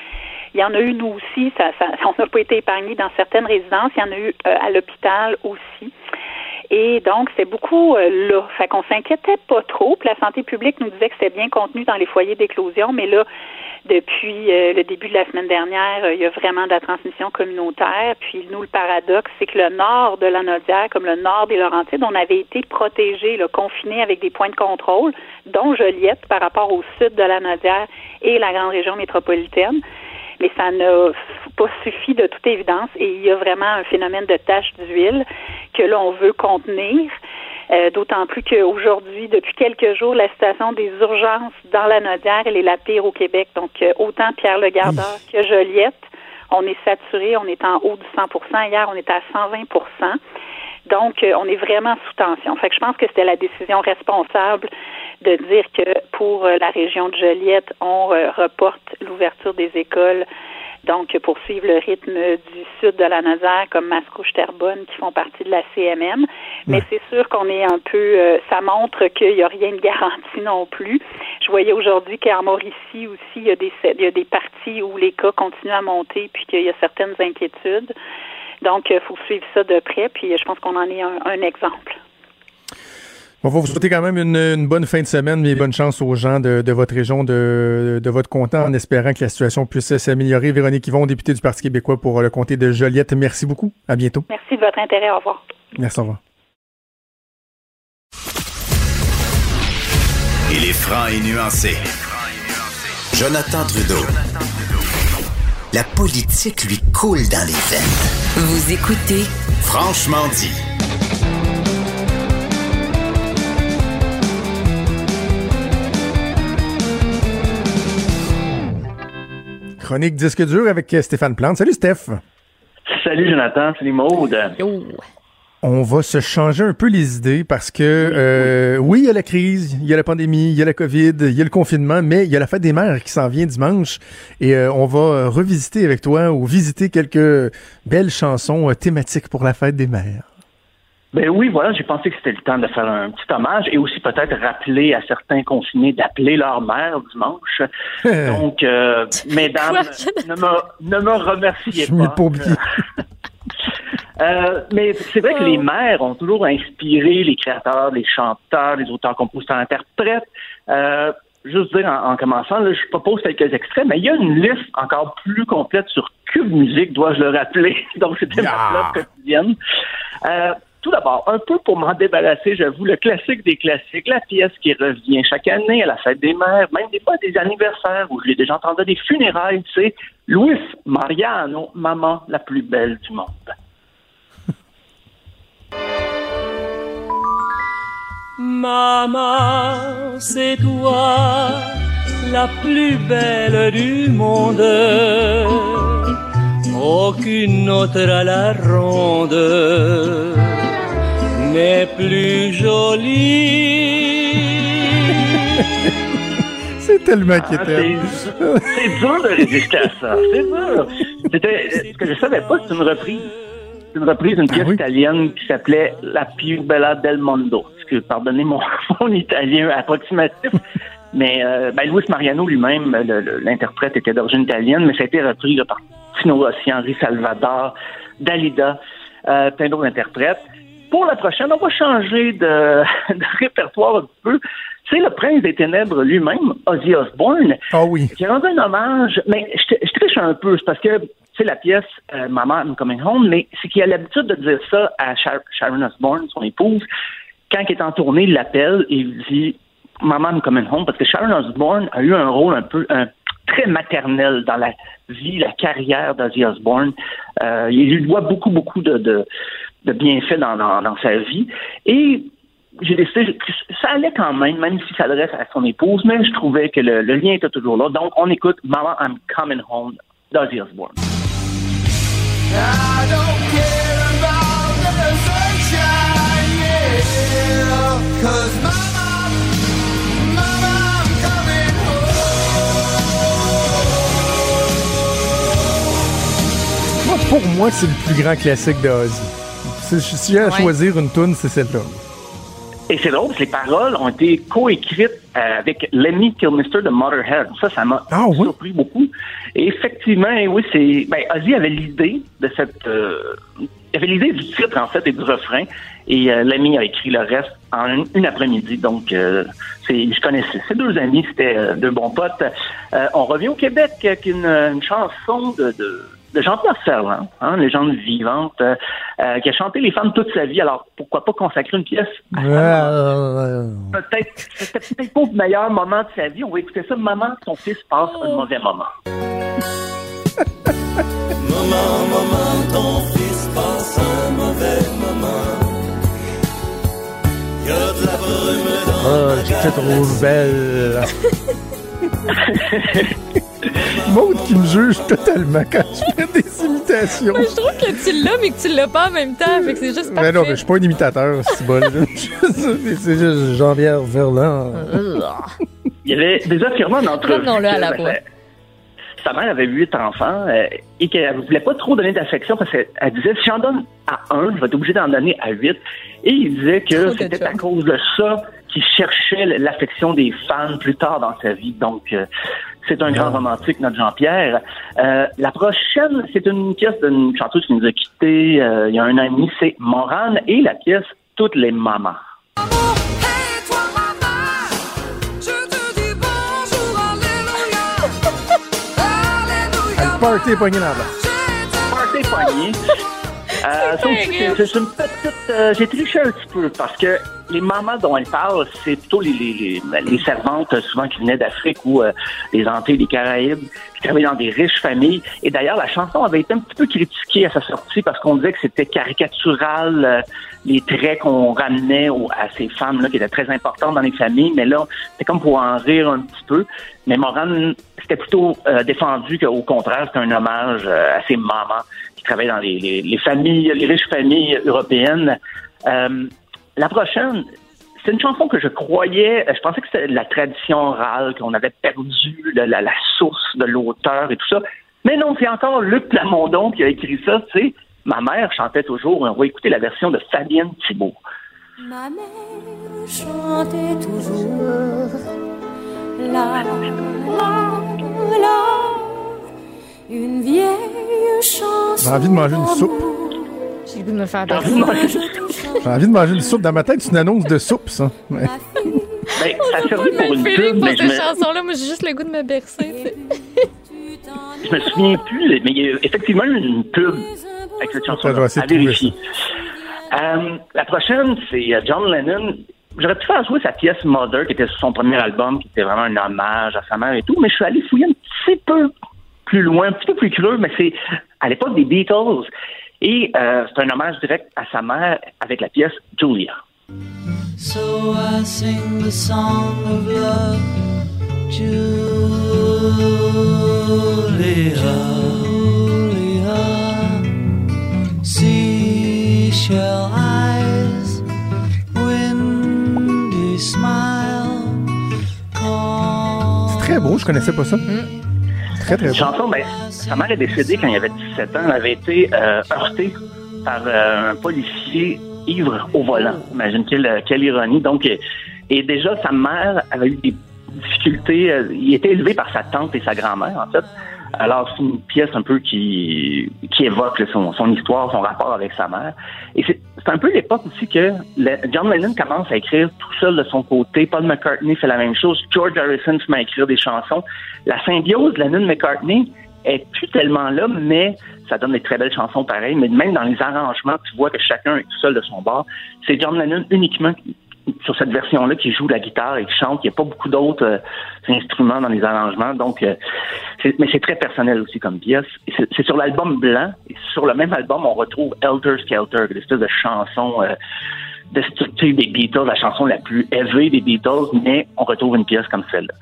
Il y en a eu, nous aussi. Ça, ça [laughs] on n'a pas été épargnés dans certaines résidences. Il y en a eu à l'hôpital aussi. Et donc, c'est beaucoup là. Fait qu'on s'inquiétait pas trop. Puis la santé publique nous disait que c'était bien contenu dans les foyers d'éclosion, mais là, depuis euh, le début de la semaine dernière, euh, il y a vraiment de la transmission communautaire. Puis nous, le paradoxe, c'est que le nord de la Nodière, comme le nord des Laurentides, on avait été protégés, confinés avec des points de contrôle, dont Joliette par rapport au sud de la Nodière et la grande région métropolitaine. Mais ça n'a pas suffi de toute évidence et il y a vraiment un phénomène de tache d'huile que l'on veut contenir. Euh, d'autant plus qu'aujourd'hui, depuis quelques jours, la situation des urgences dans la Nodière, elle est la pire au Québec. Donc, euh, autant Pierre Le Gardeur que Joliette, on est saturé, on est en haut du 100% Hier, on était à 120% donc, euh, on est vraiment sous tension. Fait que je pense que c'était la décision responsable de dire que pour la région de Joliette, on reporte l'ouverture des écoles donc poursuivre le rythme du sud de la Nazaire comme Mascouche Terrebonne qui font partie de la CMM. Mais c'est sûr qu'on est un peu euh, ça montre qu'il n'y a rien de garanti [laughs] non plus. Je voyais aujourd'hui qu'en Mauricie aussi, il y a des il y a des parties où les cas continuent à monter puis qu'il y a certaines inquiétudes. Donc, il faut suivre ça de près, puis je pense qu'on en est un exemple. On va vous souhaiter quand même une, bonne fin de semaine et bonne chance aux gens de, votre région, de, votre comté, en espérant que la situation puisse s'améliorer. Véronique Yvon, députée du Parti québécois pour le comté de Joliette, merci beaucoup. À bientôt. Merci de votre intérêt. Au revoir. Merci, au revoir. Il est franc et nuancé. Jonathan Trudeau. La politique lui coule dans les veines. Vous écoutez Franchement dit. Chronique disque dur avec Stéphane Plante. Salut Steph. Salut Jonathan, salut Maude. On va se changer un peu les idées parce que euh, oui, il y a la crise, il y a la pandémie, il y a la COVID, il y a le confinement, mais il y a la fête des mères qui s'en vient dimanche et euh, on va revisiter avec toi ou visiter quelques belles chansons euh, thématiques pour la fête des mères. Ben oui, voilà, j'ai pensé que c'était le temps de faire un petit hommage et aussi peut-être rappeler à certains confinés d'appeler leur mère dimanche. [laughs] Donc, euh, mesdames, ne me, ne me remerciez pas. [laughs] Euh, mais c'est vrai que les mères ont toujours inspiré les créateurs, les chanteurs, les auteurs, compositeurs, interprètes. Euh, juste dire en, commençant, là, je propose quelques extraits, mais il y a une liste encore plus complète sur Cube Musique, dois-je le rappeler. [laughs] Donc, c'était ma ma quotidienne. Euh, tout d'abord, un peu pour m'en débarrasser, j'avoue, le classique des classiques, la pièce qui revient chaque année à la fête des mères, même des fois des anniversaires où j'ai déjà entendu des funérailles, sais, Luis Mariano, maman la plus belle du monde. [laughs] Maman, c'est toi la plus belle du monde. Aucune autre à la ronde n'est plus jolie. [laughs] C'est tellement ah, [laughs] c'est dur de résister à ça. C'est dur. C'était, ce que je savais pas, c'est une reprise. C'est une reprise d'une ah pièce italienne qui s'appelait La più bella del mondo. Que, pardonnez mon, [laughs] mon italien approximatif. Mais euh, ben, Luis Mariano lui-même, l'interprète était d'origine italienne, mais ça a été repris par Tino Rossi, Henri Salvador, Dalida. euh, plein d'autres interprètes. Pour la prochaine, on va changer de, [laughs] de répertoire un peu. C'est le prince des ténèbres lui-même, Ozzy Osbourne, Ah oui. qui a rendu un hommage, mais je, je triche un peu, c'est parce que c'est la pièce euh, Mama I'm Coming Home, mais c'est qu'il a l'habitude de dire ça à Shar- Sharon Osbourne, son épouse, quand il est en tournée, il l'appelle et il dit Mama I'm Coming Home, parce que Sharon Osbourne a eu un rôle un peu un, très maternel dans la vie, la carrière d'Ozzy Osbourne. Euh, il lui doit beaucoup, beaucoup de, de, de bienfaits dans, dans, dans sa vie. Et j'ai décidé que ça allait quand même, même si ça s'adresse à son épouse, mais je trouvais que le, le lien était toujours là. Donc, on écoute Mama, I'm Coming Home d'Ozzy Osbourne. I don't care about the sunshine, yeah. Cause mama, mama, I'm coming Moi, pour moi, c'est le plus grand classique de Ozzy. Si si j'ai à Ouais. choisir une tune, c'est celle-là. Et c'est drôle, parce que les paroles ont été coécrites euh, avec Lemmy Kilmister de Motorhead. Ça, ça m'a Ah oui? surpris beaucoup. Et effectivement, oui, c'est. Ben, Ozzy avait l'idée de cette. euh, il avait l'idée du titre, en fait, et du refrain. Et euh, Lemmy a écrit le reste en une, une après-midi. Donc, euh, c'est, je connaissais ces deux amis, c'était euh, deux bons potes. Euh, on revient au Québec avec une, une chanson de. de de Jean-Pierre Ferland, hein, légende vivante, euh, euh, qui a chanté les femmes toute sa vie. Alors, pourquoi pas consacrer une pièce? À Euh, peut-être c'était peut-être pas le meilleur moment de sa vie. On va écouter ça. Maman, son fils passe un mauvais moment. Maman, maman, ton fils passe un mauvais moment. Y a de la brume dans Ah, la j'étais trop belle. Maud qui me juge totalement quand je fais des imitations. Mais je trouve que tu l'as, mais que tu l'as pas en même temps. Fait que c'est juste Mais parfait. non, mais je suis pas un imitateur, c'est bon. c'est [laughs] juste Jean-Pierre Verland. Il y avait des affirmants d'entre Revenons-le à la voix. Sa mère avait huit enfants euh, et qu'elle ne voulait pas trop donner d'affection parce qu'elle elle disait si j'en donne à un, je vais être obligé d'en donner à huit. Et il disait que c'était à cause de ça qu'il cherchait l'affection des fans plus tard dans sa vie. Donc, euh, c'est un grand romantique, notre Jean-Pierre. Euh, la prochaine, c'est une pièce d'une chanteuse qui nous a quittés euh, il y a un an et demi, c'est Morane et la pièce Toutes les mamans. Hey, toi, maman, je te dis bonjour, alléluia. [laughs] Alléluia. Le party pogné place. Party poigné. Euh, c'est- une petite. euh, J'ai triché un petit peu parce que les mamans dont elle parle, c'est plutôt les, les, les, ben, les servantes, euh, souvent qui venaient d'Afrique ou euh, des Antilles, des Caraïbes, qui travaillaient dans des riches familles. Et d'ailleurs, la chanson avait été un petit peu critiquée à sa sortie parce qu'on disait que c'était caricatural, euh, les traits qu'on ramenait aux- à ces femmes-là qui étaient très importantes dans les familles. Mais là, c'est comme pour en rire un petit peu. Mais Morane, c'était plutôt euh, défendu qu'au contraire, c'était un hommage euh, à ces mamans qui travaillent dans les, les- les familles, les riches familles européennes. Euh, la prochaine, c'est une chanson que je croyais, je pensais que c'était la tradition orale, qu'on avait perdu la, source de l'auteur et tout ça. Mais non, c'est encore Luc Plamondon qui a écrit ça. C'est ma mère chantait toujours. On va écouter la version de Fabienne Thibault. Ma mère chantait toujours la la la une vieille chanson. J'ai envie de manger une soupe. J'ai le goût de me faire T'as bercer. envie de manger- [laughs] J'ai envie de manger une soupe. Dans ma tête, c'est une annonce de soupe, ça. Ouais. Ben, ça a servi pour une pub, pour mais je cette me, chanson-là. Moi, j'ai juste le goût de me bercer. [laughs] je me souviens plus, mais il y a effectivement une pub avec cette chanson. À vérifier. Euh, la prochaine, c'est euh, John Lennon. J'aurais pu faire jouer sa pièce Mother, qui était sur son premier album, qui était vraiment un hommage à sa mère et tout, mais je suis allé fouiller un petit peu plus loin, un petit peu plus creux, mais c'est à l'époque des Beatles. Et euh, c'est un hommage direct à sa mère avec la pièce Julia. So I sing the song of love, Julia, Julia, seashell eyes, windy smile, C'est très beau, je connaissais pas ça. Très, très chanson, ben, sa mère est décédée quand il avait 17 ans. Elle avait été euh, heurtée par euh, un policier ivre au volant. Imagine quelle, ironie. Donc, euh, et déjà, sa mère avait eu des difficultés. il était élevé par sa tante et sa grand-mère, en fait. Alors, c'est une pièce un peu qui, qui évoque son, son histoire, son rapport avec sa mère. Et c'est un peu l'époque aussi que le- John Lennon commence à écrire tout seul de son côté. Paul McCartney fait la même chose. George Harrison se met à écrire des chansons. La symbiose Lennon-McCartney est plus tellement là, mais ça donne des très belles chansons pareilles. Mais même dans les arrangements, tu vois que chacun est tout seul de son bord. C'est John Lennon uniquement sur cette version-là qui joue la guitare et qui chante. Il n'y a pas beaucoup d'autres euh, instruments dans les arrangements. Donc, euh, c'est- mais c'est très personnel aussi comme pièce. C'est sur l'album blanc. Et sur le même album, on retrouve Elter Skelter, l'espèce de chanson euh, destructive des Beatles, la chanson la plus élevée des Beatles, mais on retrouve une pièce comme celle-là.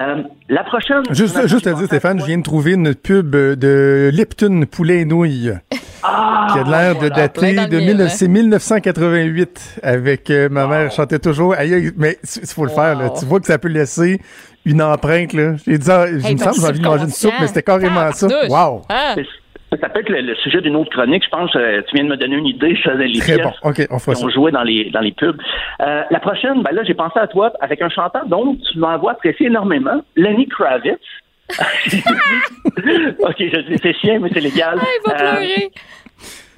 Euh, la prochaine... Juste, juste à dire, Stéphane, je viens de trouver une pub de Lipton Poulet et Nouilles. [laughs] Ah, qui a l'air de dater de le mille- mille, hein. c'est 1988 avec euh, ma mère chantait toujours aïe, aïe, mais il faut le faire là. tu vois que ça peut laisser une empreinte là j'ai dit ah, Hey, me semble j'ai envie de manger une soupe mais c'était carrément ça wow Ah. C'est- Ça peut être le, le sujet d'une autre chronique. Je pense euh, tu viens de me donner une idée. Je faisais les très pièces bon ok on fera qui ça ont joué dans les dans les pubs. Euh, la prochaine, ben là, j'ai pensé à toi avec un chanteur dont tu m'envoies apprécier énormément, Lenny Kravitz. [laughs] ok, je sais, c'est chien, mais c'est légal. Ah, il va Euh,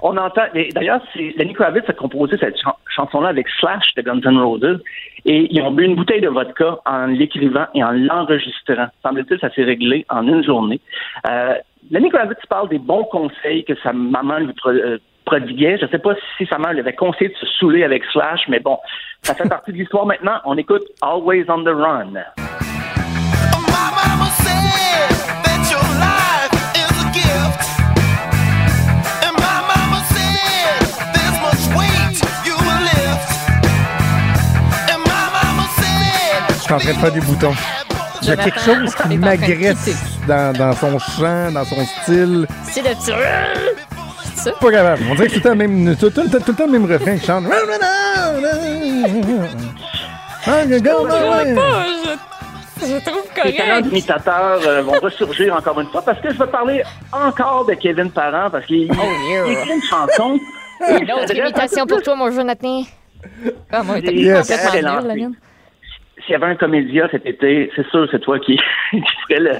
on entend. D'ailleurs, Lenny Kravitz a composé cette chan- chanson-là avec Slash de Guns N' Roses. Et ils ont bu une bouteille de vodka en l'écrivant et en l'enregistrant. Semble-t-il, ça s'est réglé en une journée. Euh, Lenny Kravitz parle des bons conseils que sa maman lui pro- euh, prodiguait. Je ne sais pas si sa mère lui avait conseillé de se saouler avec Slash, mais bon, ça fait partie de l'histoire maintenant. On écoute Always on the Run. Suis en train de faire des boutons il y a quelque chose qui m'agresse dans, dans son chant dans son style C'est le petit. C'est ça? pas capable on dirait que c'est tout le temps le même tout, tout, tout, tout le temps le même refrain qu'il chante Je trouve Les d'imitateurs euh, vont ressurgir encore une fois parce que je vais parler encore de Kevin Parent parce qu'il Oh, yeah. il écrit une chanson. Une autre imitation pour toi, mon Jonathan. Ah, moi, Yes. complètement la mienne. S'il y avait un comédien cet été, c'est sûr c'est toi qui, [laughs] qui ferais le-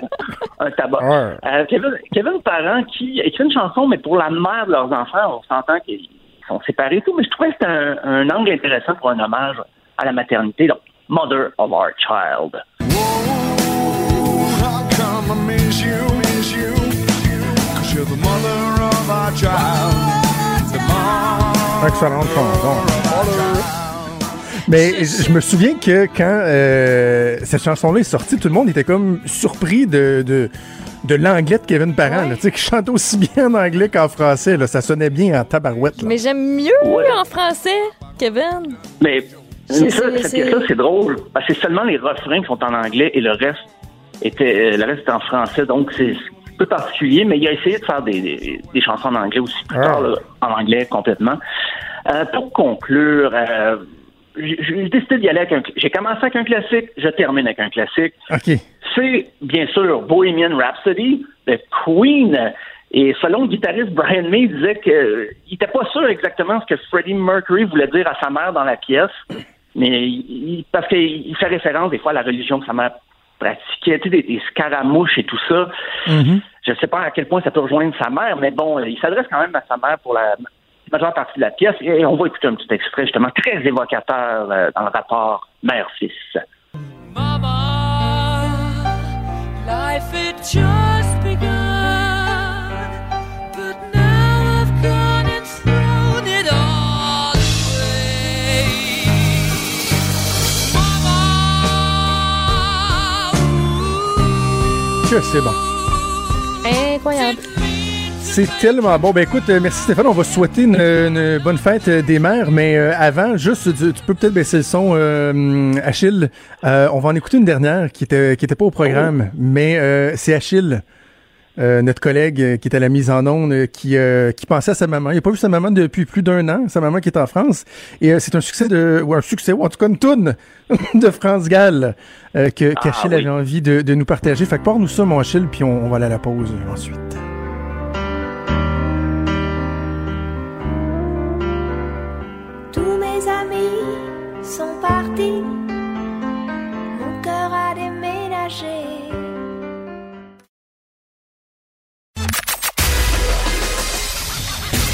un tabac. Ouais. Euh, Kevin, Kevin Parent qui écrit une chanson, mais pour la mère de leurs enfants, on s'entend qu'ils sont séparés et tout, mais je trouvais que c'était un, un angle intéressant pour un hommage à la maternité. Donc, Mother of Our Child. How come I miss you, miss you? Cause you're the mother of our child. The mom excellente chanson Mais je je me souviens que quand euh, cette chanson-là est sortie, tout le monde était comme surpris de, de, de l'anglais de Kevin Parent, là, tu sais, qui chante aussi bien en anglais qu'en français. Là, ça sonnait bien en tabarouette. là. Mais j'aime mieux Ouais. en français, Kevin. Mais C'est- ça, c'est- cette c'est- pièce-là, c'est drôle. Parce que c'est seulement les refrains qui sont en anglais et le reste était euh, le reste est en français. Donc c'est un peu particulier, mais il a essayé de faire des, des, des chansons en anglais aussi plus Ah. tard, là, en anglais complètement. Euh, pour conclure, euh, j'ai décidé d'y aller avec un. J'ai commencé avec un classique, je termine avec un classique. C'est bien sûr Bohemian Rhapsody de Queen. Et selon le guitariste Brian May, il disait qu'il n'était pas sûr exactement ce que Freddie Mercury voulait dire à sa mère dans la pièce, mais il- parce qu'il fait référence des fois à la religion que sa mère pratiquait, des, des scaramouches et tout ça. Mhm. Je ne sais pas à quel point ça peut rejoindre sa mère, mais bon, il s'adresse quand même à sa mère pour la majeure partie de la pièce. Et on va écouter un petit extrait justement très évocateur euh, dans le rapport mère-fils. Mama, life had just begun, but now I've gone and thrown it all away. Mama, Que c'est bon. Incroyable. C'est tellement bon. Ben écoute, euh, merci Stéphane. On va souhaiter une, une bonne fête euh, des mères, mais euh, avant, juste, tu, tu peux peut-être baisser le son, euh, Achille. Euh, on va en écouter une dernière qui était qui était pas au programme, mais euh, c'est Achille. euh, notre collègue euh, qui est à la mise en onde, euh, qui, euh, qui pensait à sa maman. Il n'a pas vu sa maman depuis plus d'un an, sa maman qui est en France. Et euh, c'est un succès de, ou un succès, ou en tout cas une toune [laughs] de France Gall euh, que Ah, qu'Achille oui. avait envie de, de nous partager. Fait que porte-nous ça, mon Achille, puis on, on va aller à la pause ensuite. mon cœur a déménagé.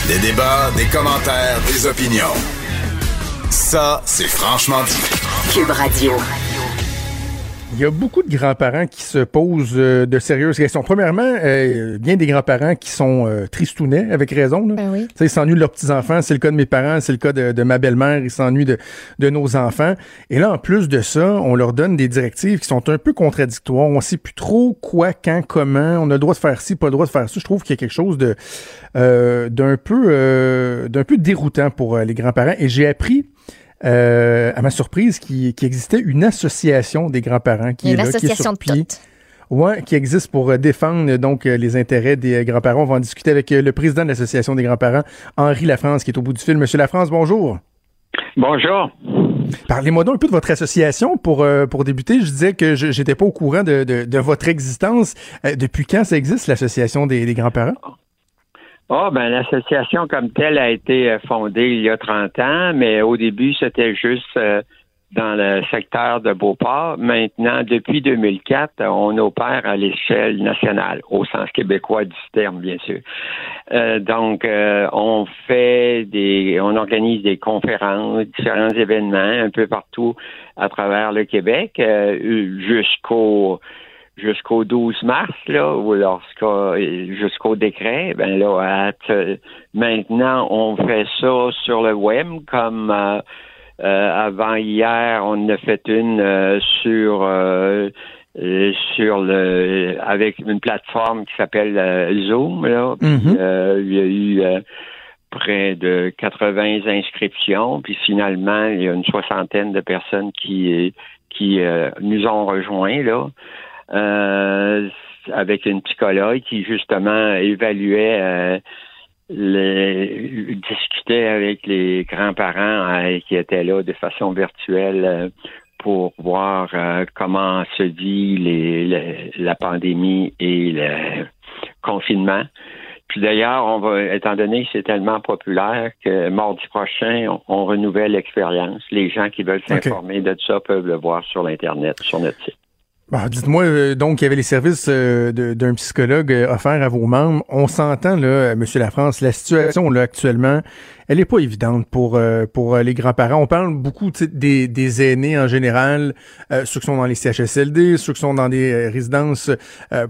Des débats, des commentaires, des opinions. Ça, c'est franchement dit. Cube Radio. Il y a beaucoup de grands-parents qui se posent euh, de sérieuses questions. Premièrement, euh, bien des grands-parents qui sont euh, tristounets, avec raison. Là. Ben oui. Tu sais, Ils s'ennuient de leurs petits-enfants. C'est le cas de mes parents, c'est le cas de, de ma belle-mère. Ils s'ennuient de, de nos enfants. Et là, en plus de ça, on leur donne des directives qui sont un peu contradictoires. On sait plus trop quoi, quand, comment. On a le droit de faire ci, pas le droit de faire ça. Je trouve qu'il y a quelque chose de euh, d'un peu euh, d'un peu déroutant pour les grands-parents. Et j'ai appris euh, à ma surprise, qu'il qu'il existait une association des grands-parents qui est là, qui sur de pied. Ouais, qui existe pour euh, défendre donc euh, les intérêts des euh, grands-parents. On va en discuter avec le président de l'association des grands-parents, Henri Lafrance, qui est au bout du fil. Monsieur Lafrance, bonjour. Bonjour. Parlez-moi donc un peu de votre association pour euh, pour débuter. Je disais que je j'étais pas au courant de, de, de votre existence. Euh, depuis quand ça existe l'association des, des grands-parents? Ah, ben l'association comme telle a été euh, fondée il y a 30 ans, mais au début, c'était juste euh, dans le secteur de Beauport. Maintenant, depuis 2004, euh, on opère à l'échelle nationale, au sens québécois du terme, bien sûr. Euh, donc, on fait des, on organise des conférences, différents événements un peu partout à travers le Québec, jusqu'au jusqu'au 12 mars, là, ou lorsqu'au jusqu'au décret, ben là, maintenant, on fait ça sur le web, comme euh, euh, avant hier, on a fait une euh, sur euh, euh, sur le avec une plateforme qui s'appelle euh, Zoom, là. Mhm. il y a eu euh, près de 80 inscriptions, puis finalement, il y a une soixantaine de personnes qui qui euh, nous ont rejoints là. Euh, avec une psychologue qui justement évaluait euh, les, discutait avec les grands-parents euh, qui étaient là de façon virtuelle euh, pour voir euh, comment se vit les, les- la pandémie et le confinement. Puis d'ailleurs, on va, étant donné que c'est tellement populaire que mardi prochain, on, on renouvelle l'expérience. Les gens qui veulent s'informer de ça peuvent le voir sur l'Internet, sur notre site. Bon, Dites-moi, euh, donc, il y avait les services euh, d'un psychologue euh, offerts à vos membres. On s'entend, là, euh, Monsieur Lafrance, la situation, là, actuellement, elle est pas évidente pour, euh, pour les grands-parents. On parle beaucoup des, des aînés en général, ceux qui sont dans les CHSLD, ceux qui sont dans des résidences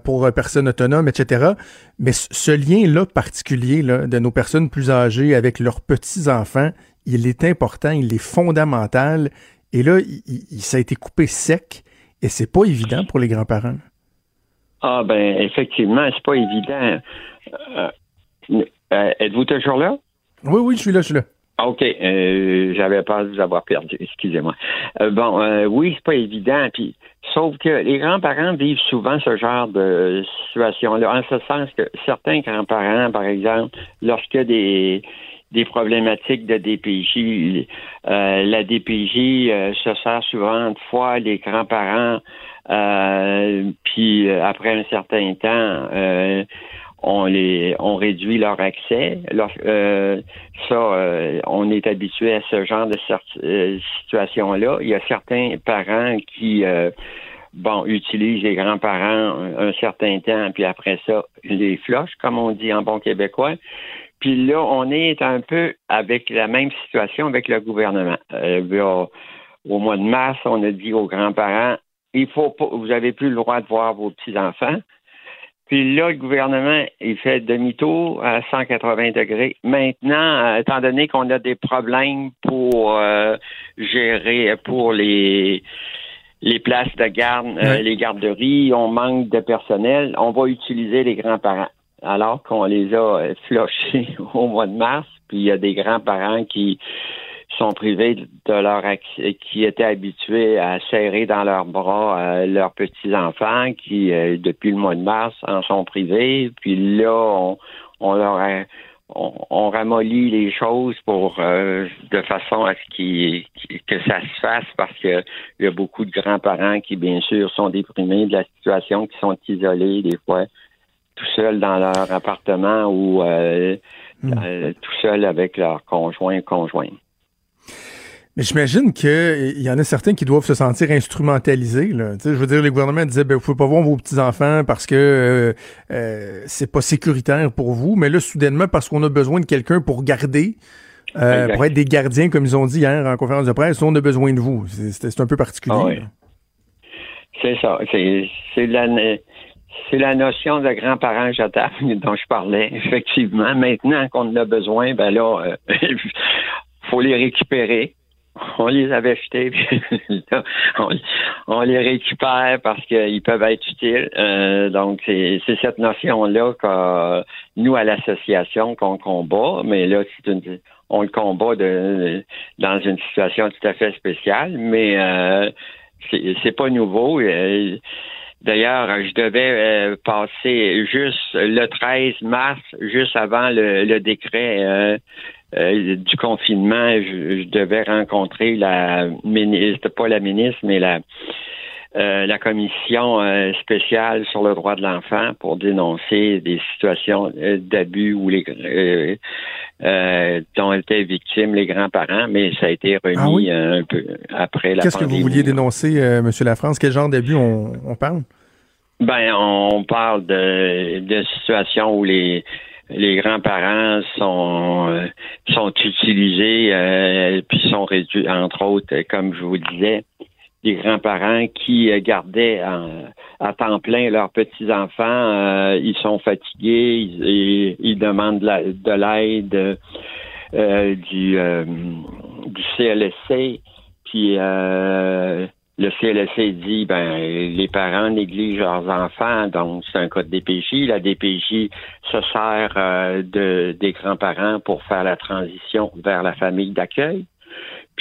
pour personnes autonomes, etc. Mais ce- ce lien-là particulier là, de nos personnes plus âgées avec leurs petits-enfants, il est important, il est fondamental. Et là, il- il- ça a été coupé sec. Et c'est pas évident pour les grands-parents. Ah ben effectivement, c'est pas évident. Euh, euh, Êtes-vous toujours là? Oui, oui, je suis là, je suis là. Ah, OK, euh, j'avais peur de vous avoir perdu, excusez-moi. Bon, euh, oui, c'est pas évident, puis sauf que les grands-parents vivent souvent ce genre de situation-là, en ce sens que certains grands-parents, par exemple, lorsqu'il y a des des problématiques de DPJ, euh, la DPJ euh, se sert souvent de fois les grands-parents, euh, puis euh, après un certain temps, euh, on les on réduit leur accès. Euh, ça, on est habitué à ce genre de situation-là. Il y a certains parents qui bon utilisent les grands-parents un, un certain temps, puis après ça, les floches, comme on dit en bon québécois. Puis là, on est un peu avec la même situation avec le gouvernement. Euh, au, mois de mars, on a dit aux grands-parents, il faut pas, vous avez plus le droit de voir vos petits-enfants. Puis là, le gouvernement, il fait demi-tour à 180 degrés. Maintenant, euh, étant donné qu'on a des problèmes pour euh, gérer, pour les les places de garde, euh, les garderies, on manque de personnel, on va utiliser les grands-parents. Alors qu'on les a euh, flochés [laughs] au mois de mars, puis il y a des grands-parents qui sont privés de leur accès, qui étaient habitués à serrer dans leurs bras euh, leurs petits-enfants, qui, euh, depuis le mois de mars, en sont privés. Puis là, on, on leur a- on, on ramollit les choses pour euh, de façon à ce qu'il- que ça se fasse parce que il y a beaucoup de grands-parents qui, bien sûr, sont déprimés de la situation, qui sont isolés des fois tout seuls dans leur appartement ou euh, euh, tout seuls avec leur conjoint conjoint. Mais j'imagine qu'il y en a certains qui doivent se sentir instrumentalisés. Là. Je veux dire, les gouvernements disaient, ben, vous pouvez pas voir vos petits-enfants parce que euh, euh, c'est pas sécuritaire pour vous. Mais là, soudainement, parce qu'on a besoin de quelqu'un pour garder, euh, pour être des gardiens, comme ils ont dit hier en conférence de presse, on a besoin de vous. C'est- un peu particulier. Ah oui. C'est ça. C'est c'est la, c'est la notion de grands-parents jetables [laughs] dont je parlais, effectivement. Maintenant qu'on en a besoin, ben là, euh, [laughs] faut les récupérer. On les avait achetés, [laughs] puis là, on, les récupère parce qu'ils peuvent être utiles. Euh, donc, c'est cette notion-là que nous, à l'association, qu'on combat, mais là, c'est une, on le combat de, dans une situation tout à fait spéciale, mais euh, c'est pas nouveau. Euh, D'ailleurs, je devais euh, passer juste le 13 mars, juste avant le, le décret euh, euh, du confinement, je, devais rencontrer la ministre, pas la ministre, mais la euh, la commission euh, spéciale sur le droit de l'enfant pour dénoncer des situations euh, d'abus où les euh, euh, dont étaient victimes les grands-parents, mais ça a été remis Ah oui? euh, un peu après la Qu'est-ce que vous vouliez dénoncer, euh, Monsieur Lafrance? Quel genre d'abus on, on parle? Ben, on parle de, de situations où les les grands-parents sont euh, sont utilisés euh, puis sont réduits, entre autres, comme je vous disais, des grands-parents qui euh, gardaient en- à temps plein leurs petits-enfants. euh, ils sont fatigués, ils, ils- ils demandent de la- de l'aide euh, du, euh, du CLSC. Puis euh, le CLSC dit ben les parents négligent leurs enfants, donc c'est un cas de DPJ. La DPJ se sert euh, de des grands-parents pour faire la transition vers la famille d'accueil.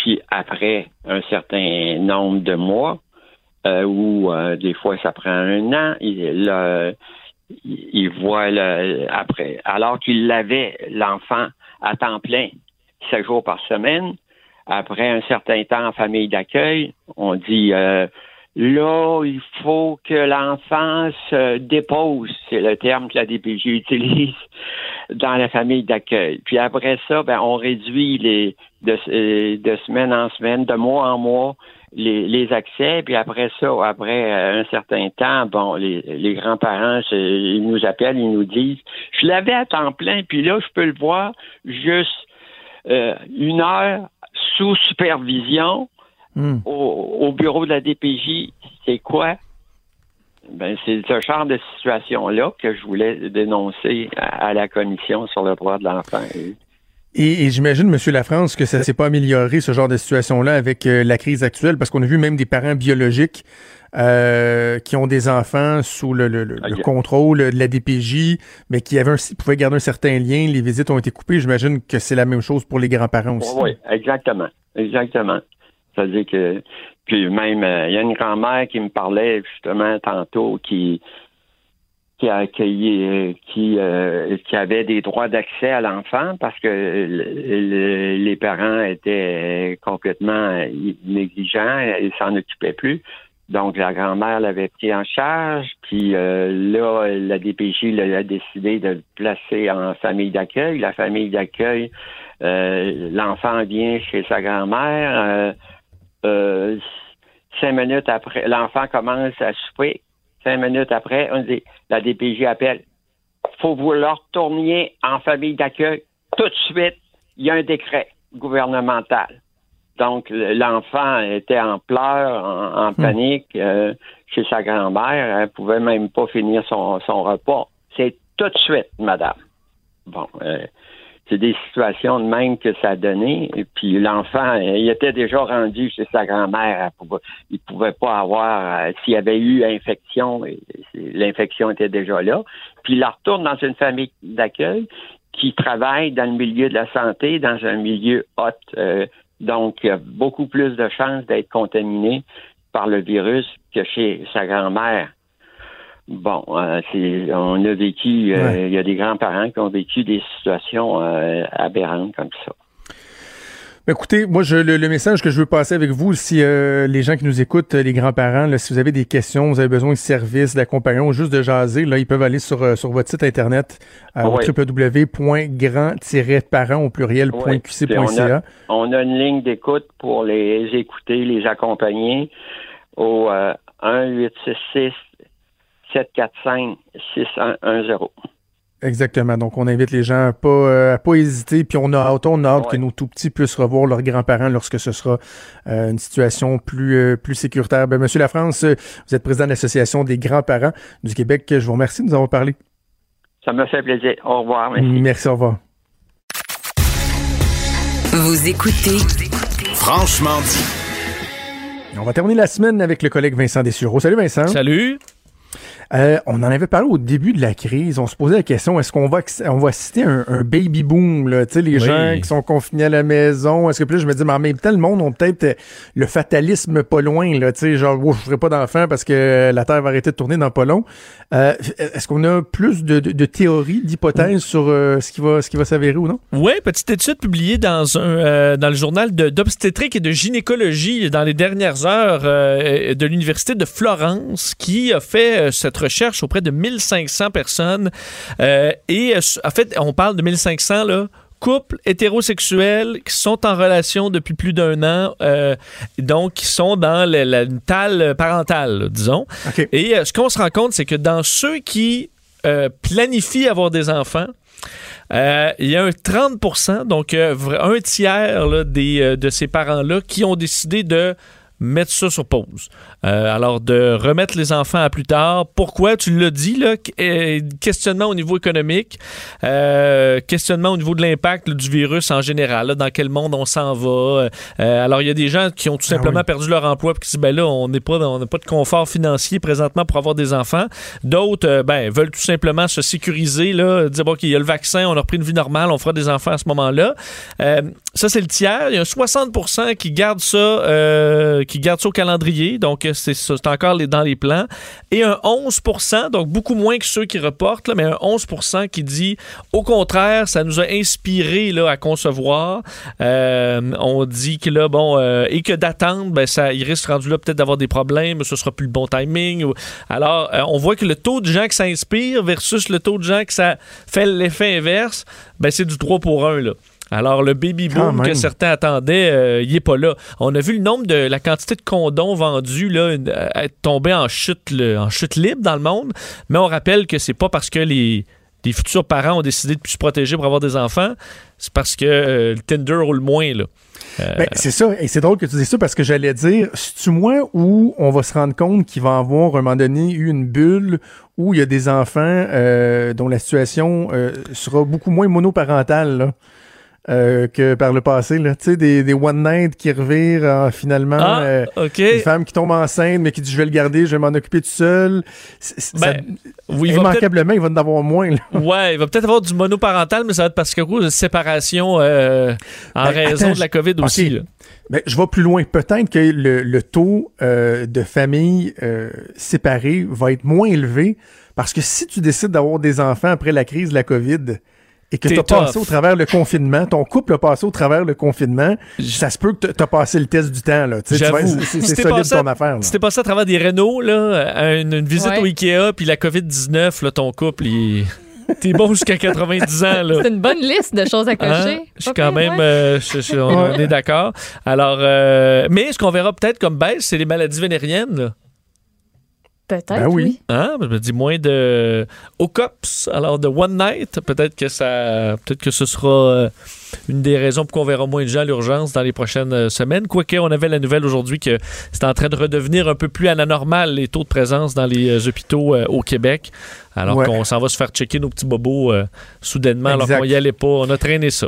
Puis après un certain nombre de mois, euh, ou euh, des fois ça prend un an, il, voit le, après, alors qu'il l'avait l'enfant à temps plein, sept jours par semaine, après un certain temps en famille d'accueil, on dit euh, là, il faut que l'enfant se dépose, c'est le terme que la DPJ utilise dans la famille d'accueil. Puis après ça, ben, on réduit les de, euh, de semaine en semaine, de mois en mois, les, les accès. Puis après ça, après euh, un certain temps, bon, les, les grands-parents, ils nous appellent, ils nous disent, je l'avais à temps plein, puis là, je peux le voir juste euh, une heure sous supervision Hmm. au, au bureau de la DPJ. C'est quoi? Ben, c'est ce genre de situation-là que je voulais dénoncer à, à la commission sur le droit de l'enfant. Et, et j'imagine, Monsieur Lafrance, que ça s'est pas amélioré, ce genre de situation-là, avec euh, la crise actuelle, parce qu'on a vu même des parents biologiques euh, qui ont des enfants sous le, le- le- le Ok. contrôle de la DPJ, mais qui avaient un- pouvaient garder un certain lien. Les visites ont été coupées. J'imagine que c'est la même chose pour les grands-parents aussi. Oui, exactement. Exactement. C'est-à-dire que, puis même, euh, il y a une grand-mère qui me parlait justement tantôt qui qui a accueilli, euh, qui, euh, qui avait des droits d'accès à l'enfant parce que le- le- les parents étaient complètement négligents, ils s'en occupaient plus. Donc la grand-mère l'avait pris en charge, puis là la DPJ a décidé de le placer en famille d'accueil. La famille d'accueil, l'enfant vient chez sa grand-mère. Euh, cinq minutes après, l'enfant commence à souper. Cinq minutes après, on dit, la DPJ appelle. Faut vous le retourniez en famille d'accueil tout de suite. Il y a un décret gouvernemental. Donc, le- l'enfant était en pleurs, en, en panique euh, chez sa grand-mère. Elle pouvait même pas finir son, son repas. C'est tout de suite, madame. Bon, euh, c'est des situations de même que ça a donné. Et puis l'enfant, il était déjà rendu chez sa grand-mère. Il pouvait pas avoir, euh, s'il y avait eu infection, l'infection était déjà là. Puis il retourne dans une famille d'accueil qui travaille dans le milieu de la santé, dans un milieu hot. euh, donc, il y a beaucoup plus de chances d'être contaminé par le virus que chez sa grand-mère. Bon, euh, c'est, on a vécu, euh, Ouais. il y a des grands-parents qui ont vécu des situations euh, aberrantes comme ça. Écoutez, moi, je, le, le message que je veux passer avec vous, si euh, les gens qui nous écoutent, les grands-parents, là, si vous avez des questions, vous avez besoin de services, d'accompagnement ou juste de jaser, là, ils peuvent aller sur, sur votre site internet euh, au on, pluriel.qc.ca. on a une ligne d'écoute pour les écouter, les accompagner au euh, 1-866 745 6110. Exactement. Donc, on invite les gens à pas, euh, à pas hésiter. Puis, on a hâte, on a hâte que nos tout petits puissent revoir leurs grands-parents lorsque ce sera euh, une situation plus, euh, plus sécuritaire. Ben, Monsieur Lafrance, vous êtes président de l'Association des grands-parents du Québec. Je vous remercie de nous avoir parlé. Ça me fait plaisir. Au revoir. Merci. Merci, au revoir. Vous écoutez Franchement dit. On va terminer la semaine avec le collègue Vincent Dessureau. Salut Vincent. Salut. Euh, on en avait parlé au début de la crise. On se posait la question est-ce qu'on va on va citer un, un baby boom là, tu sais les Oui. gens qui sont confinés à la maison. Est-ce que là je me dis mais en même temps le monde ont peut-être euh, le fatalisme pas loin là, tu sais genre oh, je ferai pas d'enfants parce que la terre va arrêter de tourner dans pas long. Euh, est-ce qu'on a plus de, de, de théories, d'hypothèses sur euh, ce qui va ce qui va s'avérer ou non? Oui, petite étude publiée dans un dans le journal d'obstétrique et de gynécologie dans les dernières heures de l'université de Florence qui a fait euh, cette recherche auprès de 1500 personnes Euh, et euh, en fait on parle de 1500 là couples hétérosexuels qui sont en relation depuis plus d'un an, euh, donc qui sont dans la, la- une tale parentale, disons. Et euh, ce qu'on se rend compte, c'est que dans ceux qui euh, planifient avoir des enfants, il y a un 30 donc un tiers là, des, de ces parents-là qui ont décidé de mettre ça sur pause. Euh, alors, de remettre les enfants à plus tard. Pourquoi? Tu l'as dit, là, euh, questionnement au niveau économique, euh, questionnement au niveau de l'impact du virus en général, là, dans quel monde on s'en va. Euh, alors, il y a des gens qui ont tout Ah simplement perdu leur emploi et qui disent, ben là, on n'est pas, on n'a pas de confort financier présentement pour avoir des enfants. D'autres, ben, veulent tout simplement se sécuriser, là, dire, bon, OK, il y a le vaccin, on a repris une vie normale, on fera des enfants à ce moment-là. Ça, c'est le tiers. Il y a un 60% qui gardent ça, qui gardent ça au calendrier. Donc, euh, c'est encore dans les plans. Et un 11 donc beaucoup moins que ceux qui reportent, là, mais un 11 qui dit, au contraire, ça nous a inspiré là, à concevoir. Euh, on dit que là, bon, euh, et que d'attendre, ben, ça, il risque rendu là peut-être d'avoir des problèmes, ce sera plus le bon timing. Alors, on voit que le taux de gens que ça inspire versus le taux de gens que ça fait l'effet inverse, ben, c'est du 3 pour 1, là. Alors, le baby Quand boom que même. certains attendaient, euh, il est pas là. On a vu le nombre de la quantité de condoms vendus là, euh, être tombé en chute, en chute libre dans le monde. Mais on rappelle que c'est pas parce que les, les futurs parents ont décidé de plus se protéger pour avoir des enfants, c'est parce que euh, le Tinder roule moins. Là. Euh, Ben, c'est ça, et c'est drôle que tu dises ça parce que j'allais dire, c'est-tu moi où on va se rendre compte qu'il va avoir, à un moment donné, eu une bulle où il y a des enfants euh, dont la situation euh, sera beaucoup moins monoparentale là, euh, que par le passé. Tu sais, des, des one night qui revirent en, finalement Ah, euh, OK. une femme qui tombe enceinte mais qui dit je vais le garder, je vais m'en occuper tout seul. Ben, ça- oui, il va immanquablement, il va en avoir moins. là. Ouais, il va peut-être avoir du monoparental, mais ça va être parce que de séparation euh, en Ben, raison attends, de la COVID aussi. là. Ben, je vais plus loin. Peut-être que le, le taux euh, de familles euh, séparées va être moins élevé parce que si tu décides d'avoir des enfants après la crise de la COVID et que T'es tu as passé au travers le confinement, ton couple a passé au travers le confinement, ça se peut que tu as passé le test du temps. Là. Tu sais, tu vas- J'avoue. C'est Si solide passé- ton affaire. là. Si t'es passé à travers des Renault, là, une, une visite Ouais. au Ikea, puis la COVID-19, là, ton couple, il... t'es bon jusqu'à 90 ans. Là. [laughs] C'est une bonne liste de choses à Hein? cocher. Je suis quand même, ouais. euh, je- je- on, on est d'accord. Alors, euh, mais ce qu'on verra peut-être comme baisse, c'est les maladies vénériennes. Là. Peut-être. Ben oui. Hein? Je me dis moins de OCOPS, alors de One Night. Peut-être que ça, peut-être que ce sera euh, une des raisons pour qu'on verra moins de gens à l'urgence dans les prochaines euh, semaines. Quoique, on avait la nouvelle aujourd'hui que c'est en train de redevenir un peu plus à la normale les taux de présence dans les euh, hôpitaux euh, au Québec. Alors Ouais. qu'on s'en va se faire checker nos petits bobos euh, soudainement alors qu'on y allait pas. On a traîné ça.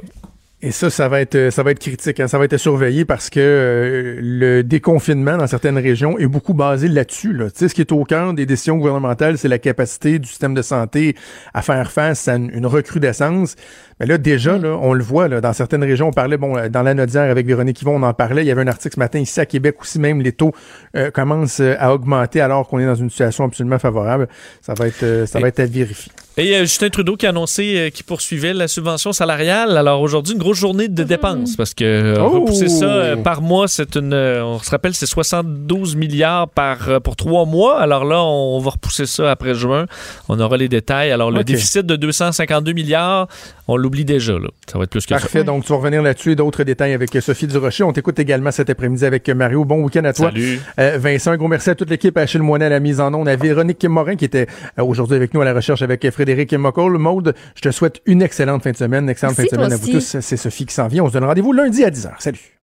Et ça, ça va être, ça va être critique. hein. Ça va être surveillé parce que euh, le déconfinement dans certaines régions est beaucoup basé là-dessus. Là. Tu sais, ce qui est au cœur des décisions gouvernementales, c'est la capacité du système de santé à faire face à une, une recrudescence. Mais là, déjà, là, on le voit là, dans certaines régions. On parlait, bon, euh, dans la Nodière avec Véronique Yvon, on en parlait. Il y avait un article ce matin ici à Québec aussi, même les taux euh, commencent euh, à augmenter alors qu'on est dans une situation absolument favorable. Ça va être, euh, ça va être à vérifier. Et euh, Justin Trudeau qui a annoncé euh, qu'il poursuivait la subvention salariale. Alors aujourd'hui, une grosse journée de dépenses parce que euh, Oh! repousser ça euh, par mois, c'est une. euh, on se rappelle, c'est 72 milliards par, euh, pour trois mois. Alors là, on va repousser ça après juin. On aura les détails. Alors, le déficit de 252 milliards, on l'oublie déjà. Là. Ça va être plus que Parfait. ça. Donc, tu vas revenir là-dessus et d'autres détails avec Sophie Durocher. On t'écoute également cet après-midi avec Mario. Bon week-end à toi. Salut. Euh, Vincent, un gros merci à toute l'équipe, à Achille Moinet à la mise en onde, à Véronique Morin qui était euh, aujourd'hui avec nous à la recherche avec Frédéric Mocoll. Maude, je te souhaite une excellente fin de semaine, excellente Merci, fin de semaine à vous aussi. tous. C'est Sophie qui s'en vient. On se donne rendez-vous lundi à 10h. Salut.